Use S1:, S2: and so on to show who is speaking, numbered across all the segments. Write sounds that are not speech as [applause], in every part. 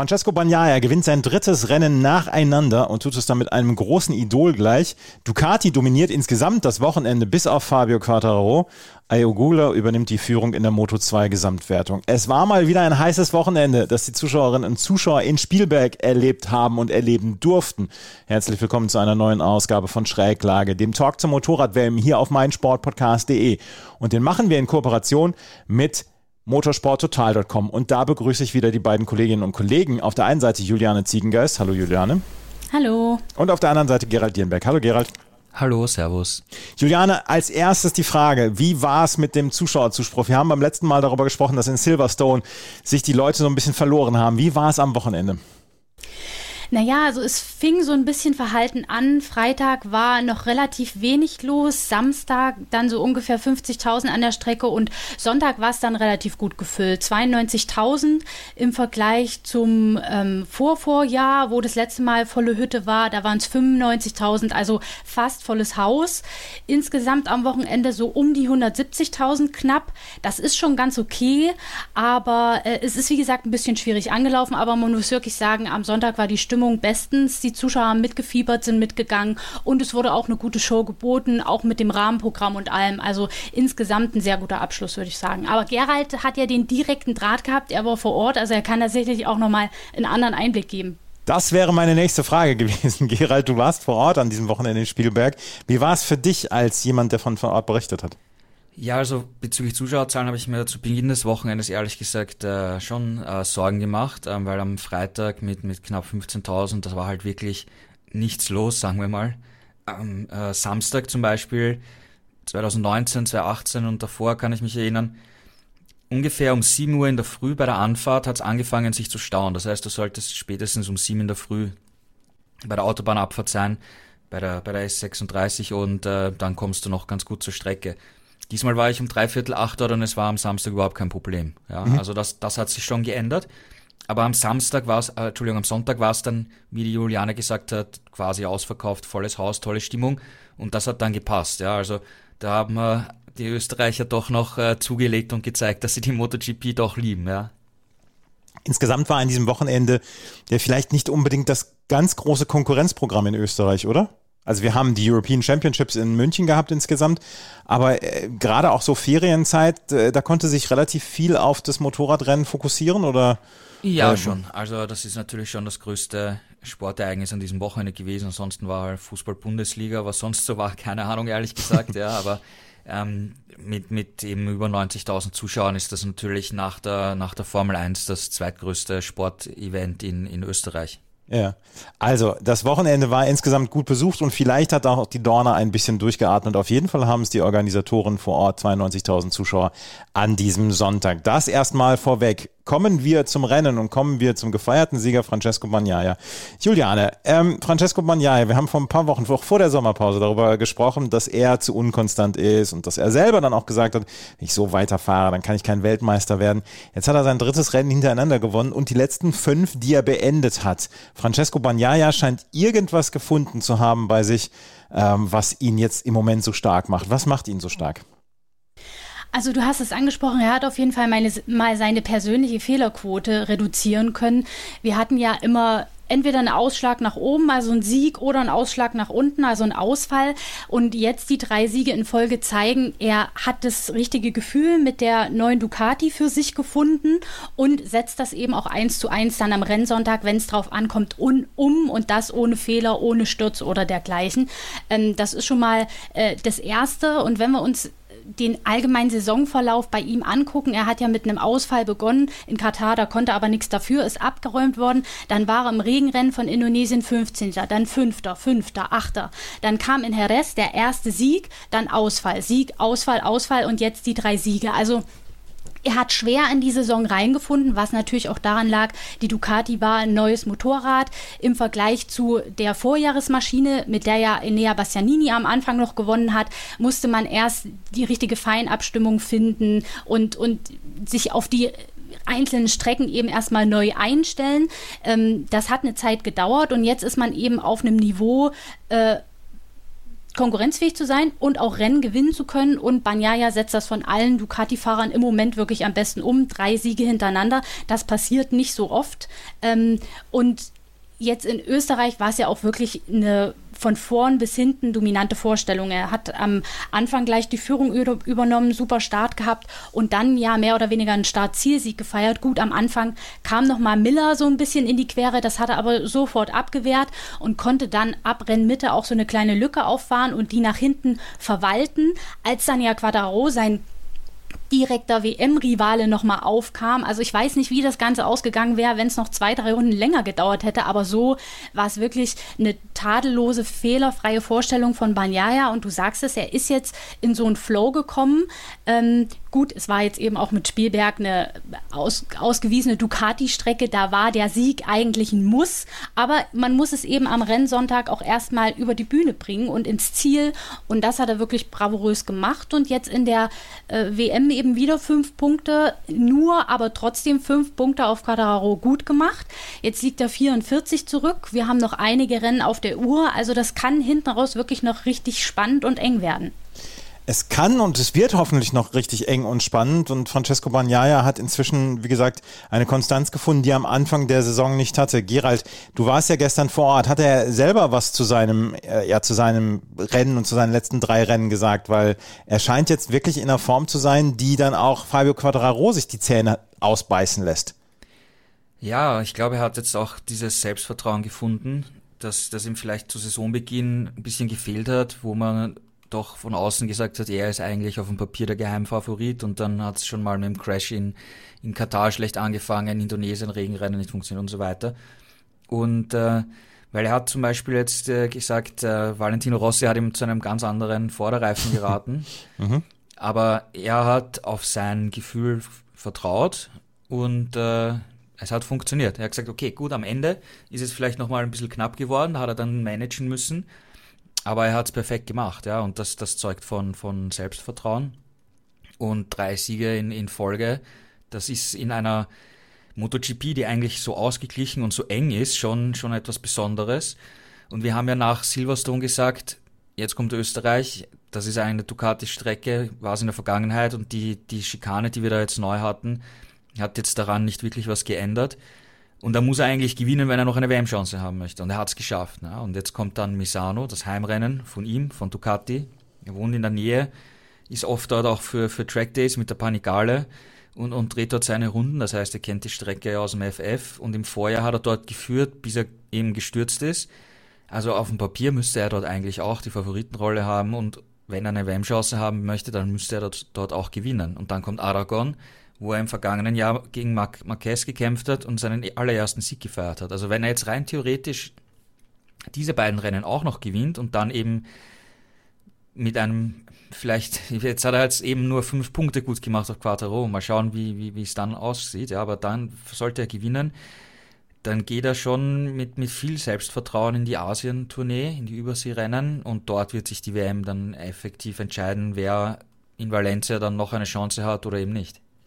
S1: Francesco Bagnaia gewinnt sein drittes Rennen nacheinander und tut es dann mit einem großen Idol gleich. Ducati dominiert insgesamt das Wochenende bis auf Fabio Quartararo. Ayogula übernimmt die Führung in der Moto2 Gesamtwertung. Es war mal wieder ein heißes Wochenende, das die Zuschauerinnen und Zuschauer in Spielberg erlebt haben und erleben durften. Herzlich willkommen zu einer neuen Ausgabe von Schräglage, dem Talk zum Motorradwellen hier auf meinsportpodcast.de. Und den machen wir in Kooperation mit motorsporttotal.com. Und da begrüße ich wieder die beiden Kolleginnen und Kollegen. Auf der einen Seite Juliane Ziegengeist. Hallo Juliane.
S2: Hallo.
S1: Und auf der anderen Seite Gerald Dierenberg. Hallo Gerald.
S3: Hallo, Servus.
S1: Juliane, als erstes die Frage, wie war es mit dem Zuschauerzuspruch? Wir haben beim letzten Mal darüber gesprochen, dass in Silverstone sich die Leute so ein bisschen verloren haben. Wie war es am Wochenende?
S2: Naja, also es fing so ein bisschen verhalten an. Freitag war noch relativ wenig los, Samstag dann so ungefähr 50.000 an der Strecke und Sonntag war es dann relativ gut gefüllt. 92.000 im Vergleich zum ähm, Vorvorjahr, wo das letzte Mal volle Hütte war, da waren es 95.000, also fast volles Haus. Insgesamt am Wochenende so um die 170.000 knapp. Das ist schon ganz okay, aber äh, es ist wie gesagt ein bisschen schwierig angelaufen, aber man muss wirklich sagen, am Sonntag war die Stimmung Stimmung bestens. Die Zuschauer haben mitgefiebert, sind mitgegangen und es wurde auch eine gute Show geboten, auch mit dem Rahmenprogramm und allem. Also insgesamt ein sehr guter Abschluss, würde ich sagen. Aber Gerald hat ja den direkten Draht gehabt, er war vor Ort, also er kann tatsächlich auch nochmal einen anderen Einblick geben.
S1: Das wäre meine nächste Frage [laughs] gewesen. Gerald, du warst vor Ort an diesem Wochenende in Spielberg. Wie war es für dich als jemand, der von vor Ort berichtet hat?
S3: Ja, also bezüglich Zuschauerzahlen habe ich mir zu Beginn des Wochenendes ehrlich gesagt äh, schon äh, Sorgen gemacht, äh, weil am Freitag mit, mit knapp 15.000, das war halt wirklich nichts los, sagen wir mal. Am äh, Samstag zum Beispiel 2019, 2018 und davor kann ich mich erinnern, ungefähr um 7 Uhr in der Früh bei der Anfahrt hat es angefangen sich zu stauen. Das heißt, du solltest spätestens um 7 in der Früh bei der Autobahnabfahrt sein, bei der, bei der S36 und äh, dann kommst du noch ganz gut zur Strecke. Diesmal war ich um dreiviertel acht dort und es war am Samstag überhaupt kein Problem. Ja, mhm. also das, das hat sich schon geändert. Aber am Samstag war es, äh, Entschuldigung, am Sonntag war es dann, wie die Juliane gesagt hat, quasi ausverkauft, volles Haus, tolle Stimmung. Und das hat dann gepasst. Ja, also da haben wir die Österreicher doch noch äh, zugelegt und gezeigt, dass sie die MotoGP doch lieben. Ja.
S1: Insgesamt war an diesem Wochenende ja vielleicht nicht unbedingt das ganz große Konkurrenzprogramm in Österreich, oder? Also wir haben die European Championships in München gehabt insgesamt, aber äh, gerade auch so Ferienzeit, äh, da konnte sich relativ viel auf das Motorradrennen fokussieren oder?
S3: Ja, äh, schon. Also das ist natürlich schon das größte Sportereignis an diesem Wochenende gewesen. Ansonsten war Fußball-Bundesliga, was sonst so war, keine Ahnung, ehrlich gesagt, ja, aber ähm, mit, mit eben über 90.000 Zuschauern ist das natürlich nach der, nach der Formel 1 das zweitgrößte Sportevent in, in Österreich.
S1: Ja, also das Wochenende war insgesamt gut besucht und vielleicht hat auch die Dorna ein bisschen durchgeatmet. Auf jeden Fall haben es die Organisatoren vor Ort 92.000 Zuschauer an diesem Sonntag. Das erstmal vorweg kommen wir zum Rennen und kommen wir zum gefeierten Sieger Francesco Bagnaia. Juliane, ähm, Francesco Bagnaia, wir haben vor ein paar Wochen, auch vor der Sommerpause, darüber gesprochen, dass er zu unkonstant ist und dass er selber dann auch gesagt hat, wenn ich so weiterfahre, dann kann ich kein Weltmeister werden. Jetzt hat er sein drittes Rennen hintereinander gewonnen und die letzten fünf, die er beendet hat. Francesco Bagnaia scheint irgendwas gefunden zu haben bei sich, ähm, was ihn jetzt im Moment so stark macht. Was macht ihn so stark?
S2: Also du hast es angesprochen, er hat auf jeden Fall meine, mal seine persönliche Fehlerquote reduzieren können. Wir hatten ja immer entweder einen Ausschlag nach oben, also ein Sieg, oder einen Ausschlag nach unten, also ein Ausfall. Und jetzt die drei Siege in Folge zeigen, er hat das richtige Gefühl mit der neuen Ducati für sich gefunden und setzt das eben auch eins zu eins dann am Rennsonntag, wenn es drauf ankommt, un, um und das ohne Fehler, ohne Sturz oder dergleichen. Ähm, das ist schon mal äh, das Erste. Und wenn wir uns den allgemeinen Saisonverlauf bei ihm angucken. Er hat ja mit einem Ausfall begonnen in Katar, da konnte aber nichts dafür, ist abgeräumt worden. Dann war er im Regenrennen von Indonesien 15. Dann 5., 5., 8. Dann kam in Jerez der erste Sieg, dann Ausfall, Sieg, Ausfall, Ausfall und jetzt die drei Siege. Also Er hat schwer in die Saison reingefunden, was natürlich auch daran lag, die Ducati war ein neues Motorrad im Vergleich zu der Vorjahresmaschine, mit der ja Enea Bastianini am Anfang noch gewonnen hat, musste man erst die richtige Feinabstimmung finden und, und sich auf die einzelnen Strecken eben erstmal neu einstellen. Ähm, das hat eine Zeit gedauert und jetzt ist man eben auf einem Niveau, äh, konkurrenzfähig zu sein und auch Rennen gewinnen zu können. Und Banyaya setzt das von allen Ducati-Fahrern im Moment wirklich am besten um. Drei Siege hintereinander. Das passiert nicht so oft. Ähm, und jetzt in Österreich war es ja auch wirklich eine von vorn bis hinten dominante Vorstellung. Er hat am Anfang gleich die Führung übernommen, super Start gehabt und dann ja mehr oder weniger einen Start-Zielsieg gefeiert. Gut, am Anfang kam nochmal Miller so ein bisschen in die Quere, das hat er aber sofort abgewehrt und konnte dann ab Rennmitte auch so eine kleine Lücke auffahren und die nach hinten verwalten. Als dann ja Quadraro sein direkter WM-Rivale nochmal aufkam. Also ich weiß nicht, wie das Ganze ausgegangen wäre, wenn es noch zwei, drei Runden länger gedauert hätte, aber so war es wirklich eine tadellose, fehlerfreie Vorstellung von Banyaya und du sagst es, er ist jetzt in so einen Flow gekommen. Ähm, gut, es war jetzt eben auch mit Spielberg eine aus, ausgewiesene Ducati-Strecke, da war der Sieg eigentlich ein Muss, aber man muss es eben am Rennsonntag auch erstmal über die Bühne bringen und ins Ziel und das hat er wirklich bravourös gemacht und jetzt in der äh, WM eben wieder fünf Punkte, nur aber trotzdem fünf Punkte auf Quadraro gut gemacht. Jetzt liegt er 44 zurück. Wir haben noch einige Rennen auf der Uhr, also das kann hinten raus wirklich noch richtig spannend und eng werden.
S1: Es kann und es wird hoffentlich noch richtig eng und spannend. Und Francesco Bagnaia hat inzwischen, wie gesagt, eine Konstanz gefunden, die er am Anfang der Saison nicht hatte. Gerald, du warst ja gestern vor Ort. Hat er selber was zu seinem, äh, ja, zu seinem Rennen und zu seinen letzten drei Rennen gesagt? Weil er scheint jetzt wirklich in einer Form zu sein, die dann auch Fabio Quadraro sich die Zähne ausbeißen lässt.
S3: Ja, ich glaube, er hat jetzt auch dieses Selbstvertrauen gefunden, dass das ihm vielleicht zu Saisonbeginn ein bisschen gefehlt hat, wo man doch von außen gesagt hat, er ist eigentlich auf dem Papier der Geheimfavorit und dann hat es schon mal mit dem Crash in, in Katar schlecht angefangen, in Indonesien Regenrennen nicht funktioniert und so weiter. Und äh, weil er hat zum Beispiel jetzt äh, gesagt, äh, Valentino Rossi hat ihm zu einem ganz anderen Vorderreifen geraten, [laughs] mhm. aber er hat auf sein Gefühl vertraut und äh, es hat funktioniert. Er hat gesagt, okay, gut, am Ende ist es vielleicht nochmal ein bisschen knapp geworden, da hat er dann managen müssen aber er hat es perfekt gemacht, ja, und das, das zeugt von, von Selbstvertrauen. Und drei Siege in, in Folge, das ist in einer MotoGP, die eigentlich so ausgeglichen und so eng ist, schon, schon etwas Besonderes. Und wir haben ja nach Silverstone gesagt, jetzt kommt Österreich, das ist eine Ducati-Strecke, war es in der Vergangenheit und die, die Schikane, die wir da jetzt neu hatten, hat jetzt daran nicht wirklich was geändert. Und da muss er eigentlich gewinnen, wenn er noch eine WM-Chance haben möchte. Und er hat es geschafft. Ne? Und jetzt kommt dann Misano, das Heimrennen von ihm, von Ducati. Er wohnt in der Nähe, ist oft dort auch für, für Trackdays mit der Panigale und, und dreht dort seine Runden. Das heißt, er kennt die Strecke aus dem FF. Und im Vorjahr hat er dort geführt, bis er eben gestürzt ist. Also auf dem Papier müsste er dort eigentlich auch die Favoritenrolle haben. Und wenn er eine WM-Chance haben möchte, dann müsste er dort, dort auch gewinnen. Und dann kommt Aragon wo er im vergangenen Jahr gegen Mar Marquez gekämpft hat und seinen allerersten Sieg gefeiert hat. Also wenn er jetzt rein theoretisch diese beiden Rennen auch noch gewinnt und dann eben mit einem, vielleicht, jetzt hat er jetzt eben nur fünf Punkte gut gemacht auf Quattro, mal schauen, wie, wie, wie es dann aussieht, ja, aber dann sollte er gewinnen, dann geht er schon mit, mit viel Selbstvertrauen in die Asien-Tournee, in die Überseerennen und dort wird sich die WM dann effektiv entscheiden, wer in Valencia dann noch eine Chance hat oder eben nicht.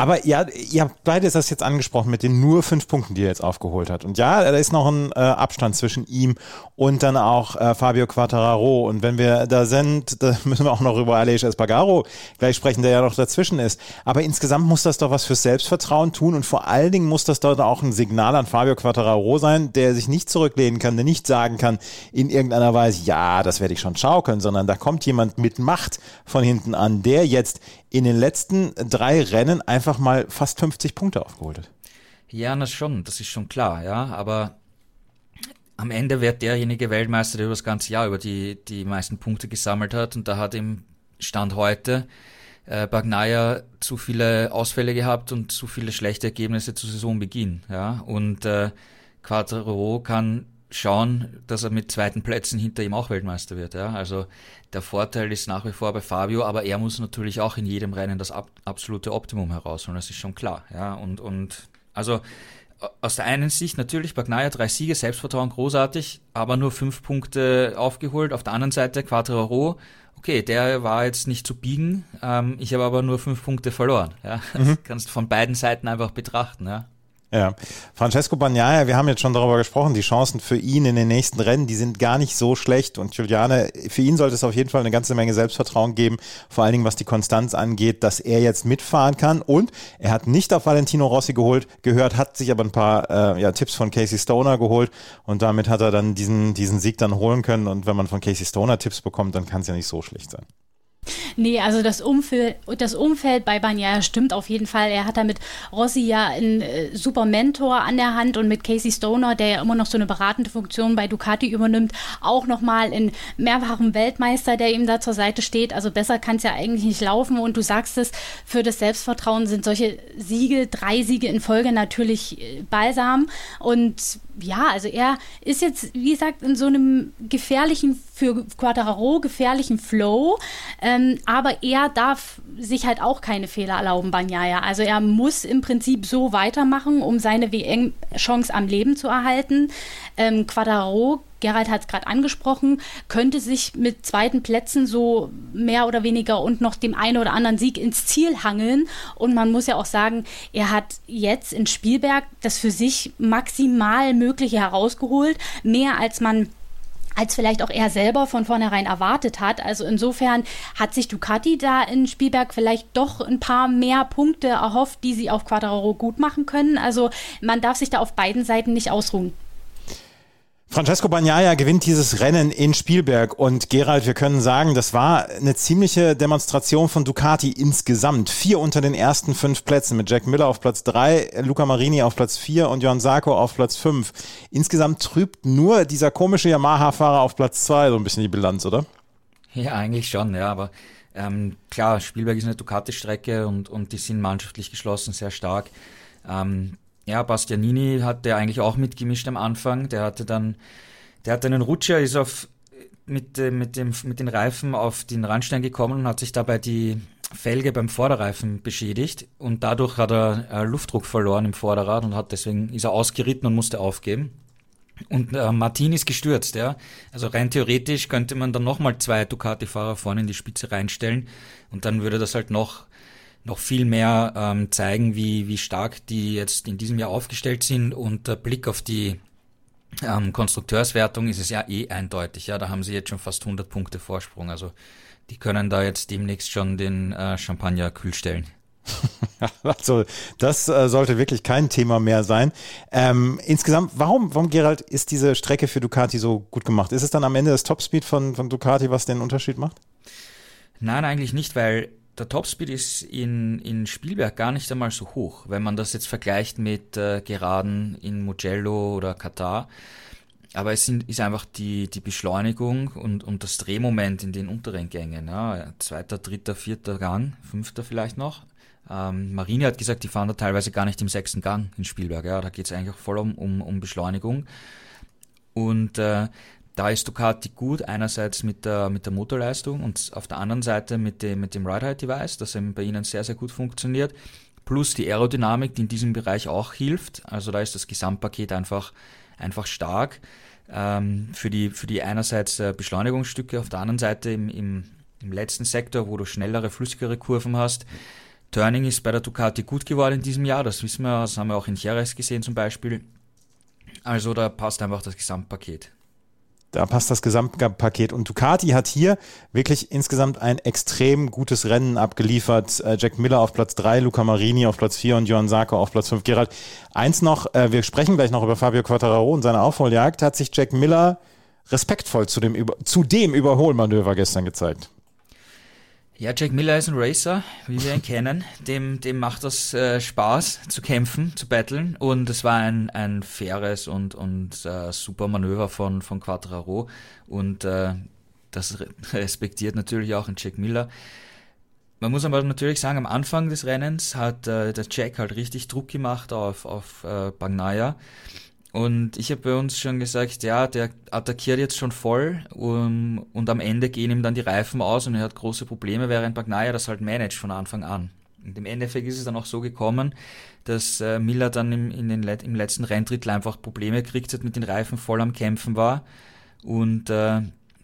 S1: Aber ja, ihr habt beide das jetzt angesprochen mit den nur fünf Punkten, die er jetzt aufgeholt hat. Und ja, da ist noch ein äh, Abstand zwischen ihm und dann auch äh, Fabio Quattararo. Und wenn wir da sind, [laughs] da müssen wir auch noch über Aleix Espargaro gleich sprechen, der ja noch dazwischen ist. Aber insgesamt muss das doch was fürs Selbstvertrauen tun und vor allen Dingen muss das dort auch ein Signal an Fabio Quattararo sein, der sich nicht zurücklehnen kann, der nicht sagen kann in irgendeiner Weise, ja, das werde ich schon schaukeln, sondern da kommt jemand mit Macht von hinten an, der jetzt in den letzten drei Rennen einfach mal fast 50 Punkte aufgeholt hat.
S3: Ja, das schon, das ist schon klar, ja, aber am Ende wird derjenige Weltmeister, der über das ganze Jahr über die, die meisten Punkte gesammelt hat und da hat im Stand heute äh, Bagnaia zu viele Ausfälle gehabt und zu viele schlechte Ergebnisse zu Saisonbeginn, ja, und äh, Quattro kann schauen, dass er mit zweiten Plätzen hinter ihm auch Weltmeister wird. Ja? Also der Vorteil ist nach wie vor bei Fabio, aber er muss natürlich auch in jedem Rennen das ab, absolute Optimum herausholen, das ist schon klar. Ja? Und, und also aus der einen Sicht natürlich Bagnaia drei Siege, Selbstvertrauen großartig, aber nur fünf Punkte aufgeholt. Auf der anderen Seite Quattro okay, der war jetzt nicht zu biegen, ähm, ich habe aber nur fünf Punkte verloren. Ja? Mhm. Das [laughs] kannst du von beiden Seiten einfach betrachten. Ja?
S1: Ja, Francesco Bagnaia, wir haben jetzt schon darüber gesprochen, die Chancen für ihn in den nächsten Rennen, die sind gar nicht so schlecht. Und Juliane, für ihn sollte es auf jeden Fall eine ganze Menge Selbstvertrauen geben, vor allen Dingen was die Konstanz angeht, dass er jetzt mitfahren kann. Und er hat nicht auf Valentino Rossi geholt, gehört, hat sich aber ein paar äh, ja, Tipps von Casey Stoner geholt. Und damit hat er dann diesen, diesen Sieg dann holen können. Und wenn man von Casey Stoner Tipps bekommt, dann kann es ja nicht so schlecht sein.
S2: Nee, also das Umfeld, das Umfeld bei Bagnaia stimmt auf jeden Fall. Er hat da mit Rossi ja einen äh, super Mentor an der Hand und mit Casey Stoner, der ja immer noch so eine beratende Funktion bei Ducati übernimmt, auch nochmal einen mehrfachen Weltmeister, der ihm da zur Seite steht. Also besser kann es ja eigentlich nicht laufen. Und du sagst es, für das Selbstvertrauen sind solche Siege, drei Siege in Folge natürlich äh, balsam. Und ja, also er ist jetzt, wie gesagt, in so einem gefährlichen, für Quadraro gefährlichen Flow. Ähm, aber er darf sich halt auch keine Fehler erlauben, Banyaya. Also er muss im Prinzip so weitermachen, um seine WM-Chance am Leben zu erhalten. Ähm, Quadraro Gerald hat es gerade angesprochen, könnte sich mit zweiten Plätzen so mehr oder weniger und noch dem einen oder anderen Sieg ins Ziel hangeln. Und man muss ja auch sagen, er hat jetzt in Spielberg das für sich maximal Mögliche herausgeholt, mehr als man als vielleicht auch er selber von vornherein erwartet hat. Also insofern hat sich Ducati da in Spielberg vielleicht doch ein paar mehr Punkte erhofft, die sie auf Quadraro gut machen können. Also man darf sich da auf beiden Seiten nicht ausruhen.
S1: Francesco Bagnaia gewinnt dieses Rennen in Spielberg und Gerald, wir können sagen, das war eine ziemliche Demonstration von Ducati insgesamt. Vier unter den ersten fünf Plätzen mit Jack Miller auf Platz drei, Luca Marini auf Platz vier und Johann Sarko auf Platz fünf. Insgesamt trübt nur dieser komische Yamaha-Fahrer auf Platz zwei so ein bisschen die Bilanz, oder?
S3: Ja, eigentlich schon, ja, aber ähm, klar, Spielberg ist eine Ducati-Strecke und, und die sind mannschaftlich geschlossen, sehr stark. Ähm, ja, Bastianini hat der eigentlich auch mitgemischt am Anfang. Der hatte dann, der hatte einen Rutscher, ist auf, mit, äh, mit, dem, mit den Reifen auf den Randstein gekommen und hat sich dabei die Felge beim Vorderreifen beschädigt und dadurch hat er äh, Luftdruck verloren im Vorderrad und hat deswegen ist er ausgeritten und musste aufgeben. Und äh, Martin ist gestürzt, ja. Also rein theoretisch könnte man dann nochmal zwei Ducati-Fahrer vorne in die Spitze reinstellen und dann würde das halt noch noch viel mehr ähm, zeigen, wie, wie stark die jetzt in diesem Jahr aufgestellt sind. Und der Blick auf die ähm, Konstrukteurswertung ist es ja eh eindeutig. Ja, da haben sie jetzt schon fast 100 Punkte Vorsprung. Also die können da jetzt demnächst schon den äh, Champagner kühl stellen. [laughs]
S1: Also das äh, sollte wirklich kein Thema mehr sein. Ähm, insgesamt, warum, warum Gerald, ist diese Strecke für Ducati so gut gemacht? Ist es dann am Ende das Topspeed von, von Ducati, was den Unterschied macht?
S3: Nein, eigentlich nicht, weil der Topspeed ist in, in Spielberg gar nicht einmal so hoch, wenn man das jetzt vergleicht mit äh, Geraden in Mugello oder Katar. Aber es sind, ist einfach die, die Beschleunigung und, und das Drehmoment in den unteren Gängen. Ja. Zweiter, dritter, vierter Gang, fünfter vielleicht noch. Ähm, Marine hat gesagt, die fahren da teilweise gar nicht im sechsten Gang in Spielberg. Ja. Da geht es eigentlich auch voll um, um, um Beschleunigung. Und äh, da ist Ducati gut, einerseits mit der, mit der Motorleistung und auf der anderen Seite mit dem, mit dem Ride-Height-Device, das eben bei ihnen sehr, sehr gut funktioniert, plus die Aerodynamik, die in diesem Bereich auch hilft. Also da ist das Gesamtpaket einfach, einfach stark. Ähm, für, die, für die einerseits äh, Beschleunigungsstücke, auf der anderen Seite im, im, im letzten Sektor, wo du schnellere, flüssigere Kurven hast. Turning ist bei der Ducati gut geworden in diesem Jahr, das wissen wir, das haben wir auch in Jerez gesehen zum Beispiel. Also da passt einfach das Gesamtpaket.
S1: Da passt das Gesamtpaket. Und Ducati hat hier wirklich insgesamt ein extrem gutes Rennen abgeliefert. Äh, Jack Miller auf Platz 3, Luca Marini auf Platz 4 und Johann Sarko auf Platz 5. Gerald, eins noch, äh, wir sprechen gleich noch über Fabio Quattararo und seine Aufholjagd. Hat sich Jack Miller respektvoll zu dem, zu dem Überholmanöver gestern gezeigt?
S3: Ja, Jack Miller ist ein Racer, wie wir ihn kennen. Dem, dem macht das äh, Spaß zu kämpfen, zu battlen. Und es war ein, ein faires und, und äh, super Manöver von, von Quattraro. Und äh, das [laughs] respektiert natürlich auch ein Jack Miller. Man muss aber natürlich sagen, am Anfang des Rennens hat äh, der Jack halt richtig Druck gemacht auf, auf äh, Bagnaia. Und ich habe bei uns schon gesagt, ja, der attackiert jetzt schon voll um, und am Ende gehen ihm dann die Reifen aus und er hat große Probleme, während Bagnaia das halt managt von Anfang an. Und im Endeffekt ist es dann auch so gekommen, dass äh, Miller dann im, in den, im letzten Renndrittel einfach Probleme gekriegt hat, mit den Reifen voll am Kämpfen war und äh,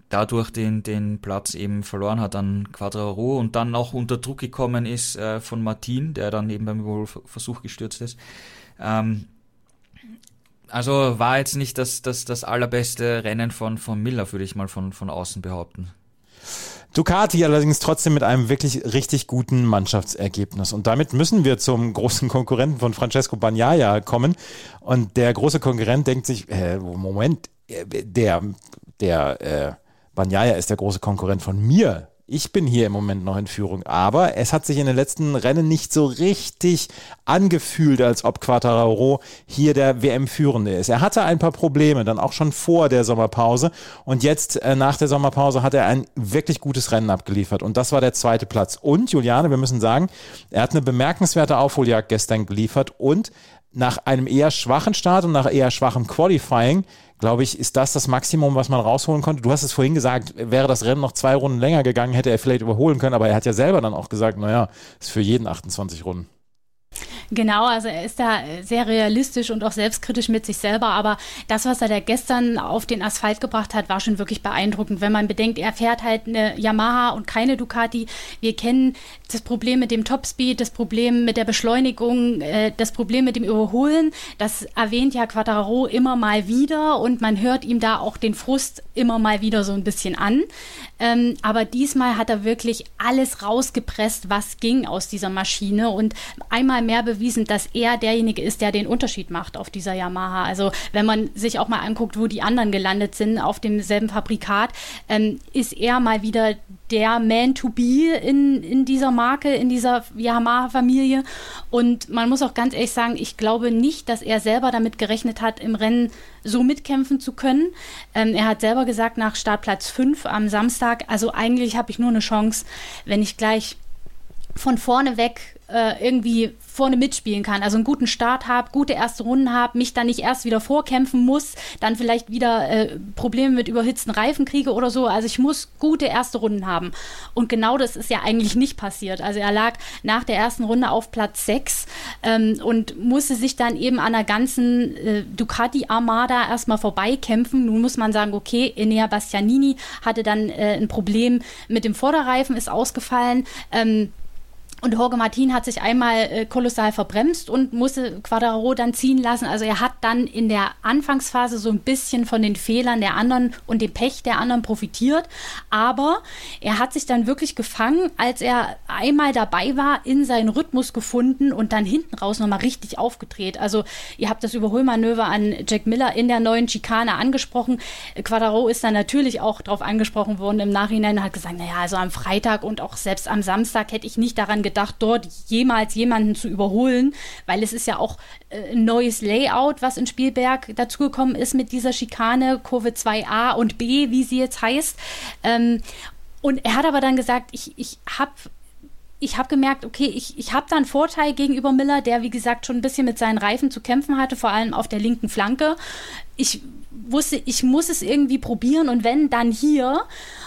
S3: dadurch den, den Platz eben verloren hat an Quadraro und dann auch unter Druck gekommen ist äh, von Martin, der dann eben beim Überholversuch gestürzt ist. Ähm, also war jetzt nicht das, das, das allerbeste Rennen von, von Miller, würde ich mal von, von außen behaupten.
S1: Ducati allerdings trotzdem mit einem wirklich richtig guten Mannschaftsergebnis. Und damit müssen wir zum großen Konkurrenten von Francesco Bagnaia kommen. Und der große Konkurrent denkt sich, äh, Moment, äh, der, der äh, Bagnaia ist der große Konkurrent von mir ich bin hier im Moment noch in Führung, aber es hat sich in den letzten Rennen nicht so richtig angefühlt, als ob Quattararo hier der WM-Führende ist. Er hatte ein paar Probleme, dann auch schon vor der Sommerpause und jetzt äh, nach der Sommerpause hat er ein wirklich gutes Rennen abgeliefert und das war der zweite Platz. Und Juliane, wir müssen sagen, er hat eine bemerkenswerte Aufholjagd gestern geliefert und nach einem eher schwachen Start und nach eher schwachem Qualifying glaube ich, ist das das Maximum, was man rausholen konnte. Du hast es vorhin gesagt, wäre das Rennen noch zwei Runden länger gegangen, hätte er vielleicht überholen können, aber er hat ja selber dann auch gesagt, naja, ist für jeden 28 Runden.
S2: Genau, also er ist da sehr realistisch und auch selbstkritisch mit sich selber, aber das, was er da gestern auf den Asphalt gebracht hat, war schon wirklich beeindruckend. Wenn man bedenkt, er fährt halt eine Yamaha und keine Ducati. Wir kennen das Problem mit dem Topspeed, das Problem mit der Beschleunigung, äh, das Problem mit dem Überholen. Das erwähnt ja Quadraro immer mal wieder und man hört ihm da auch den Frust immer mal wieder so ein bisschen an. Ähm, aber diesmal hat er wirklich alles rausgepresst, was ging aus dieser Maschine und einmal mehr bewiesen, dass er derjenige ist, der den Unterschied macht auf dieser Yamaha. Also wenn man sich auch mal anguckt, wo die anderen gelandet sind auf demselben Fabrikat, ähm, ist er mal wieder der Man to be in, in dieser Marke, in dieser Yamaha-Familie. Und man muss auch ganz ehrlich sagen, ich glaube nicht, dass er selber damit gerechnet hat, im Rennen so mitkämpfen zu können. Ähm, er hat selber gesagt, nach Startplatz 5 am Samstag, also eigentlich habe ich nur eine Chance, wenn ich gleich von vorne weg äh, irgendwie vorne mitspielen kann, also einen guten Start habe, gute erste Runden habe, mich dann nicht erst wieder vorkämpfen muss, dann vielleicht wieder äh, Probleme mit überhitzten Reifen kriege oder so. Also ich muss gute erste Runden haben. Und genau das ist ja eigentlich nicht passiert. Also er lag nach der ersten Runde auf Platz 6 ähm, und musste sich dann eben an der ganzen äh, Ducati-Armada erstmal vorbeikämpfen. Nun muss man sagen, okay, Enea Bastianini hatte dann äh, ein Problem mit dem Vorderreifen, ist ausgefallen. Ähm, und Jorge Martin hat sich einmal äh, kolossal verbremst und musste Quadraro dann ziehen lassen. Also er hat dann in der Anfangsphase so ein bisschen von den Fehlern der anderen und dem Pech der anderen profitiert. Aber er hat sich dann wirklich gefangen, als er einmal dabei war, in seinen Rhythmus gefunden und dann hinten raus nochmal richtig aufgedreht. Also ihr habt das Überholmanöver an Jack Miller in der neuen Schikane angesprochen. Quadraro ist dann natürlich auch darauf angesprochen worden im Nachhinein und hat gesagt, naja, also am Freitag und auch selbst am Samstag hätte ich nicht daran gedacht, dort jemals jemanden zu überholen, weil es ist ja auch äh, ein neues Layout, was in Spielberg dazugekommen ist mit dieser Schikane, Kurve 2a und b, wie sie jetzt heißt. Ähm, und er hat aber dann gesagt, ich, ich habe ich habe gemerkt, okay, ich, ich habe da einen Vorteil gegenüber Miller, der wie gesagt schon ein bisschen mit seinen Reifen zu kämpfen hatte, vor allem auf der linken Flanke. Ich wusste, ich muss es irgendwie probieren und wenn, dann hier.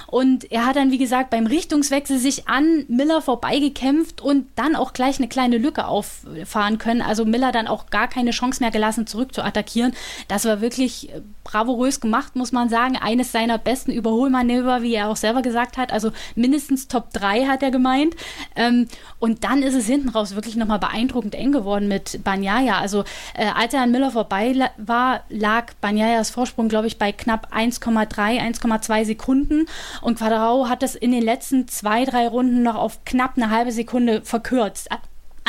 S2: Und er hat dann, wie gesagt, beim Richtungswechsel sich an Miller vorbeigekämpft und dann auch gleich eine kleine Lücke auffahren können. Also Miller dann auch gar keine Chance mehr gelassen, zurück zu attackieren. Das war wirklich äh, bravourös gemacht, muss man sagen. Eines seiner besten Überholmanöver, wie er auch selber gesagt hat. Also mindestens Top 3 hat er gemeint. Ähm, und dann ist es hinten raus wirklich nochmal beeindruckend eng geworden mit Banyaya. Also äh, als er an Miller vorbei war, lag Banyayas Vorsprung, glaube ich, bei knapp 1,3, 1,2 Sekunden. Und Quadrao hat das in den letzten zwei, drei Runden noch auf knapp eine halbe Sekunde verkürzt.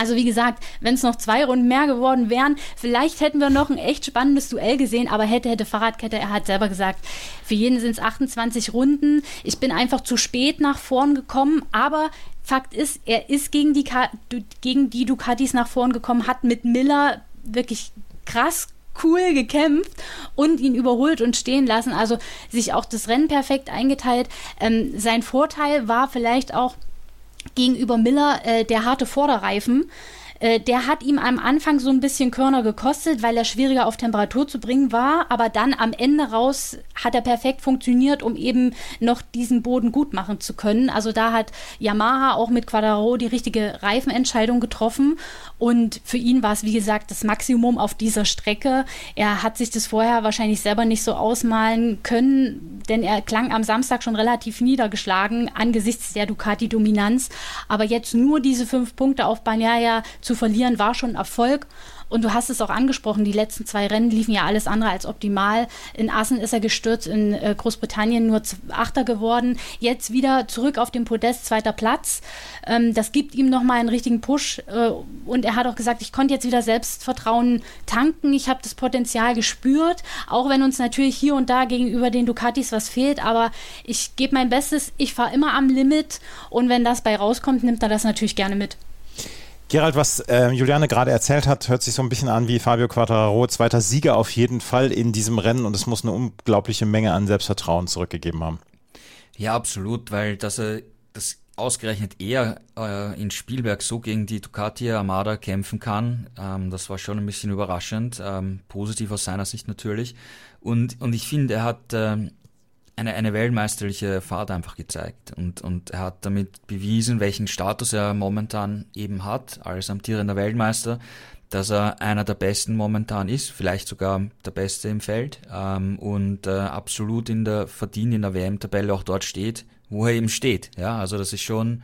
S2: Also wie gesagt, wenn es noch zwei Runden mehr geworden wären, vielleicht hätten wir noch ein echt spannendes Duell gesehen, aber hätte, hätte Fahrradkette, er hat selber gesagt, für jeden sind es 28 Runden. Ich bin einfach zu spät nach vorn gekommen, aber Fakt ist, er ist gegen die, gegen die Ducatis nach vorn gekommen, hat mit Miller wirklich krass cool gekämpft und ihn überholt und stehen lassen. Also sich auch das Rennen perfekt eingeteilt. Ähm, sein Vorteil war vielleicht auch gegenüber Miller äh, der harte Vorderreifen Äh, der hat ihm am Anfang so ein bisschen Körner gekostet, weil er schwieriger auf Temperatur zu bringen war, aber dann am Ende raus hat er perfekt funktioniert, um eben noch diesen Boden gut machen zu können. Also da hat Yamaha auch mit Quadraro die richtige Reifenentscheidung getroffen und für ihn war es, wie gesagt, das Maximum auf dieser Strecke. Er hat sich das vorher wahrscheinlich selber nicht so ausmalen können, denn er klang am Samstag schon relativ niedergeschlagen angesichts der Ducati-Dominanz. Aber jetzt nur diese fünf Punkte auf Bagnaia zu verlieren, war schon Erfolg. Und du hast es auch angesprochen, die letzten zwei Rennen liefen ja alles andere als optimal. In Assen ist er gestürzt, in äh, Großbritannien nur Achter geworden. Jetzt wieder zurück auf dem Podest, zweiter Platz. Ähm, das gibt ihm nochmal einen richtigen Push. Äh, und er hat auch gesagt, ich konnte jetzt wieder Selbstvertrauen tanken. Ich habe das Potenzial gespürt, auch wenn uns natürlich hier und da gegenüber den Ducatis was fehlt. Aber ich gebe mein Bestes. Ich fahre immer am Limit. Und wenn das bei rauskommt, nimmt er das natürlich gerne mit.
S1: Gerald, was äh, Juliane gerade erzählt hat, hört sich so ein bisschen an wie Fabio Quattararo, zweiter Sieger auf jeden Fall in diesem Rennen und es muss eine unglaubliche Menge an Selbstvertrauen zurückgegeben haben.
S3: Ja, absolut, weil dass er das ausgerechnet er äh, in Spielberg so gegen die Ducati Armada kämpfen kann, ähm, das war schon ein bisschen überraschend, ähm, positiv aus seiner Sicht natürlich. Und, und ich finde, er hat ähm, eine, eine weltmeisterliche Fahrt einfach gezeigt und, und er hat damit bewiesen, welchen Status er momentan eben hat als amtierender Weltmeister, dass er einer der Besten momentan ist, vielleicht sogar der Beste im Feld ähm, und äh, absolut in der verdient in der WM-Tabelle auch dort steht, wo er eben steht. Ja, also das ist schon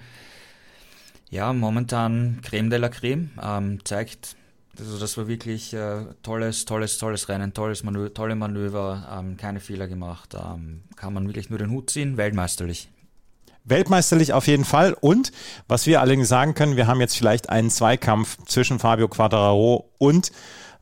S3: ja momentan Creme de la Creme, ähm, zeigt also das war wirklich äh, tolles, tolles, tolles Rennen, tolles Manö tolle Manöver, ähm, keine Fehler gemacht. Ähm, kann man wirklich nur den Hut ziehen, weltmeisterlich.
S1: Weltmeisterlich auf jeden Fall. Und was wir allerdings sagen können, wir haben jetzt vielleicht einen Zweikampf zwischen Fabio Quattararo und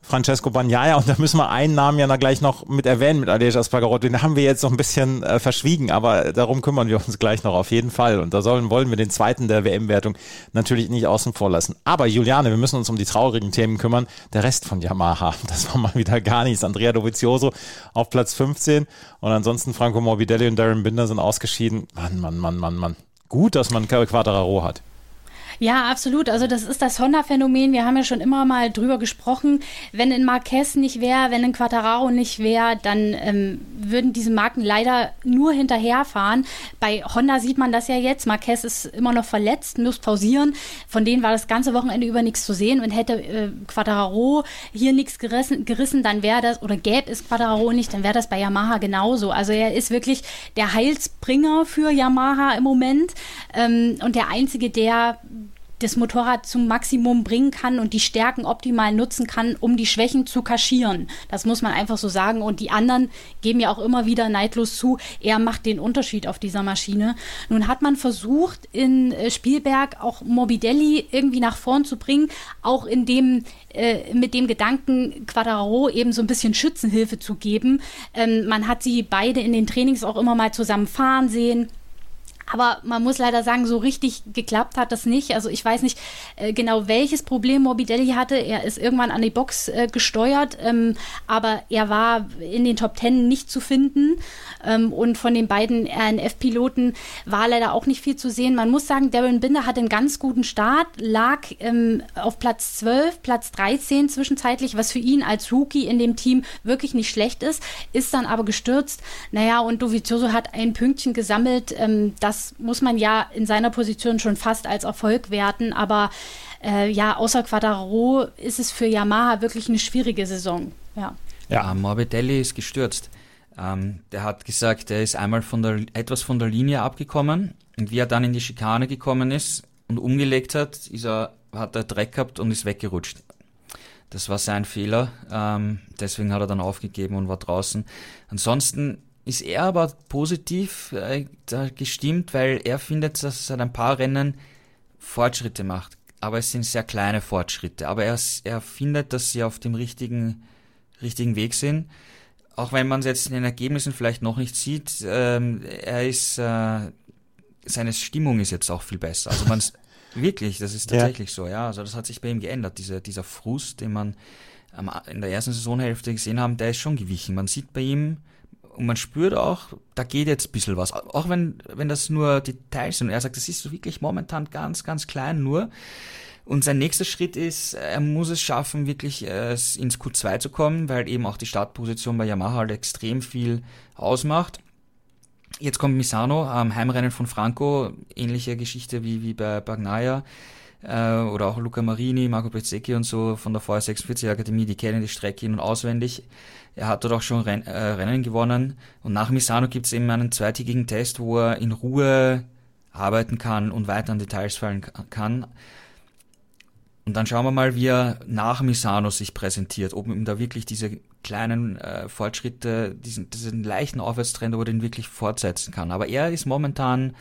S1: Francesco Bagnaia und da müssen wir einen Namen ja gleich noch mit erwähnen mit Aleix Aspargarot. Den haben wir jetzt noch ein bisschen äh, verschwiegen, aber darum kümmern wir uns gleich noch auf jeden Fall. Und da sollen, wollen wir den zweiten der WM-Wertung natürlich nicht außen vor lassen. Aber Juliane, wir müssen uns um die traurigen Themen kümmern. Der Rest von Yamaha, [laughs] das war mal wieder gar nichts. Andrea Dovizioso auf Platz 15 und ansonsten Franco Morbidelli und Darren Binder sind ausgeschieden. Mann, Mann, Mann, Mann, Mann. Gut, dass man Quattararo hat.
S2: Ja, absolut. Also das ist das Honda-Phänomen. Wir haben ja schon immer mal drüber gesprochen. Wenn ein Marquez nicht wäre, wenn ein Quattararo nicht wäre, dann ähm, würden diese Marken leider nur hinterherfahren. Bei Honda sieht man das ja jetzt. Marquez ist immer noch verletzt, muss pausieren. Von denen war das ganze Wochenende über nichts zu sehen. Und hätte äh, Quattararo hier nichts gerissen, gerissen dann wäre das, oder gäbe es Quattararo nicht, dann wäre das bei Yamaha genauso. Also er ist wirklich der Heilsbringer für Yamaha im Moment ähm, und der Einzige, der das Motorrad zum Maximum bringen kann und die Stärken optimal nutzen kann, um die Schwächen zu kaschieren. Das muss man einfach so sagen. Und die anderen geben ja auch immer wieder neidlos zu, er macht den Unterschied auf dieser Maschine. Nun hat man versucht, in äh, Spielberg auch Morbidelli irgendwie nach vorn zu bringen, auch in dem, äh, mit dem Gedanken, Quadraro eben so ein bisschen Schützenhilfe zu geben. Ähm, man hat sie beide in den Trainings auch immer mal zusammen fahren sehen. Aber man muss leider sagen, so richtig geklappt hat das nicht. Also ich weiß nicht äh, genau, welches Problem Morbidelli hatte. Er ist irgendwann an die Box äh, gesteuert, ähm, aber er war in den Top Ten nicht zu finden. Ähm, und von den beiden RNF-Piloten war leider auch nicht viel zu sehen. Man muss sagen, Darren Binder hatte einen ganz guten Start, lag ähm, auf Platz 12, Platz 13 zwischenzeitlich, was für ihn als Rookie in dem Team wirklich nicht schlecht ist, ist dann aber gestürzt. Naja, und Dovizioso hat ein Pünktchen gesammelt. Ähm, das muss man ja in seiner Position schon fast als Erfolg werten, aber äh, ja, außer Quadraro ist es für Yamaha wirklich eine schwierige Saison. Ja.
S3: Ja, Morbidelli ist gestürzt. Ähm, der hat gesagt, er ist einmal von der, etwas von der Linie abgekommen und wie er dann in die Schikane gekommen ist und umgelegt hat, ist er, hat er Dreck gehabt und ist weggerutscht. Das war sein Fehler, ähm, deswegen hat er dann aufgegeben und war draußen. Ansonsten ist er aber positiv äh, gestimmt, weil er findet, dass er seit ein paar Rennen Fortschritte macht. Aber es sind sehr kleine Fortschritte. Aber er, er findet, dass sie auf dem richtigen, richtigen Weg sind auch wenn man es jetzt in den Ergebnissen vielleicht noch nicht sieht, ähm, er ist, äh, seine Stimmung ist jetzt auch viel besser. Also man [laughs] wirklich, das ist tatsächlich ja. so, ja. Also das hat sich bei ihm geändert. Dieser, dieser Frust, den man ähm, in der ersten Saisonhälfte gesehen haben, der ist schon gewichen. Man sieht bei ihm und man spürt auch, da geht jetzt ein bisschen was. Auch wenn, wenn das nur Details sind. Er sagt, das ist wirklich momentan ganz, ganz klein nur. Und sein nächster Schritt ist, er muss es schaffen, wirklich äh, ins Q2 zu kommen, weil eben auch die Startposition bei Yamaha halt extrem viel ausmacht. Jetzt kommt Misano am Heimrennen von Franco, ähnliche Geschichte wie, wie bei Bagnaia äh, oder auch Luca Marini, Marco Bezzecchi und so von der VR46 Akademie, die kennen die Strecke in- und auswendig. Er hat dort auch schon Ren äh, Rennen gewonnen und nach Misano gibt es eben einen zweitägigen Test, wo er in Ruhe arbeiten kann und weiter an Details fallen kann. Und dann schauen wir mal, wie er nach Misano sich präsentiert, ob ihm da wirklich diese kleinen äh, Fortschritte, diesen, diesen leichten Aufwärtstrend, ob er den wirklich fortsetzen kann. Aber er ist momentan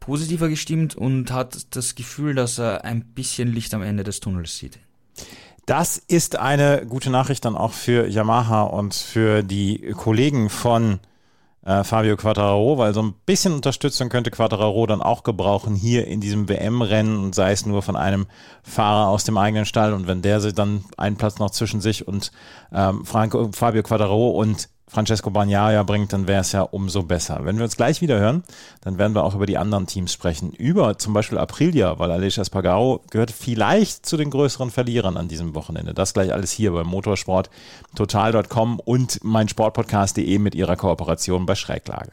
S3: positiver gestimmt und hat das Gefühl, dass er ein bisschen Licht am Ende des Tunnels sieht.
S1: Das ist eine gute Nachricht dann auch für Yamaha und für die Kollegen von äh, Fabio Quattararo, weil so ein bisschen Unterstützung könnte Quattararo dann auch gebrauchen hier in diesem WM-Rennen und sei es nur von einem Fahrer aus dem eigenen Stall. Und wenn der sich dann einen Platz noch zwischen sich und ähm, Franco, Fabio Quattararo und Francesco Bagnaia bringt, dann wäre es ja umso besser. Wenn wir uns gleich wieder hören, dann werden wir auch über die anderen Teams sprechen. Über zum Beispiel Aprilia, weil Aleix Espargaro gehört vielleicht zu den größeren Verlierern an diesem Wochenende. Das gleich alles hier bei motorsporttotal.com und meinsportpodcast.de mit ihrer Kooperation bei Schräglage.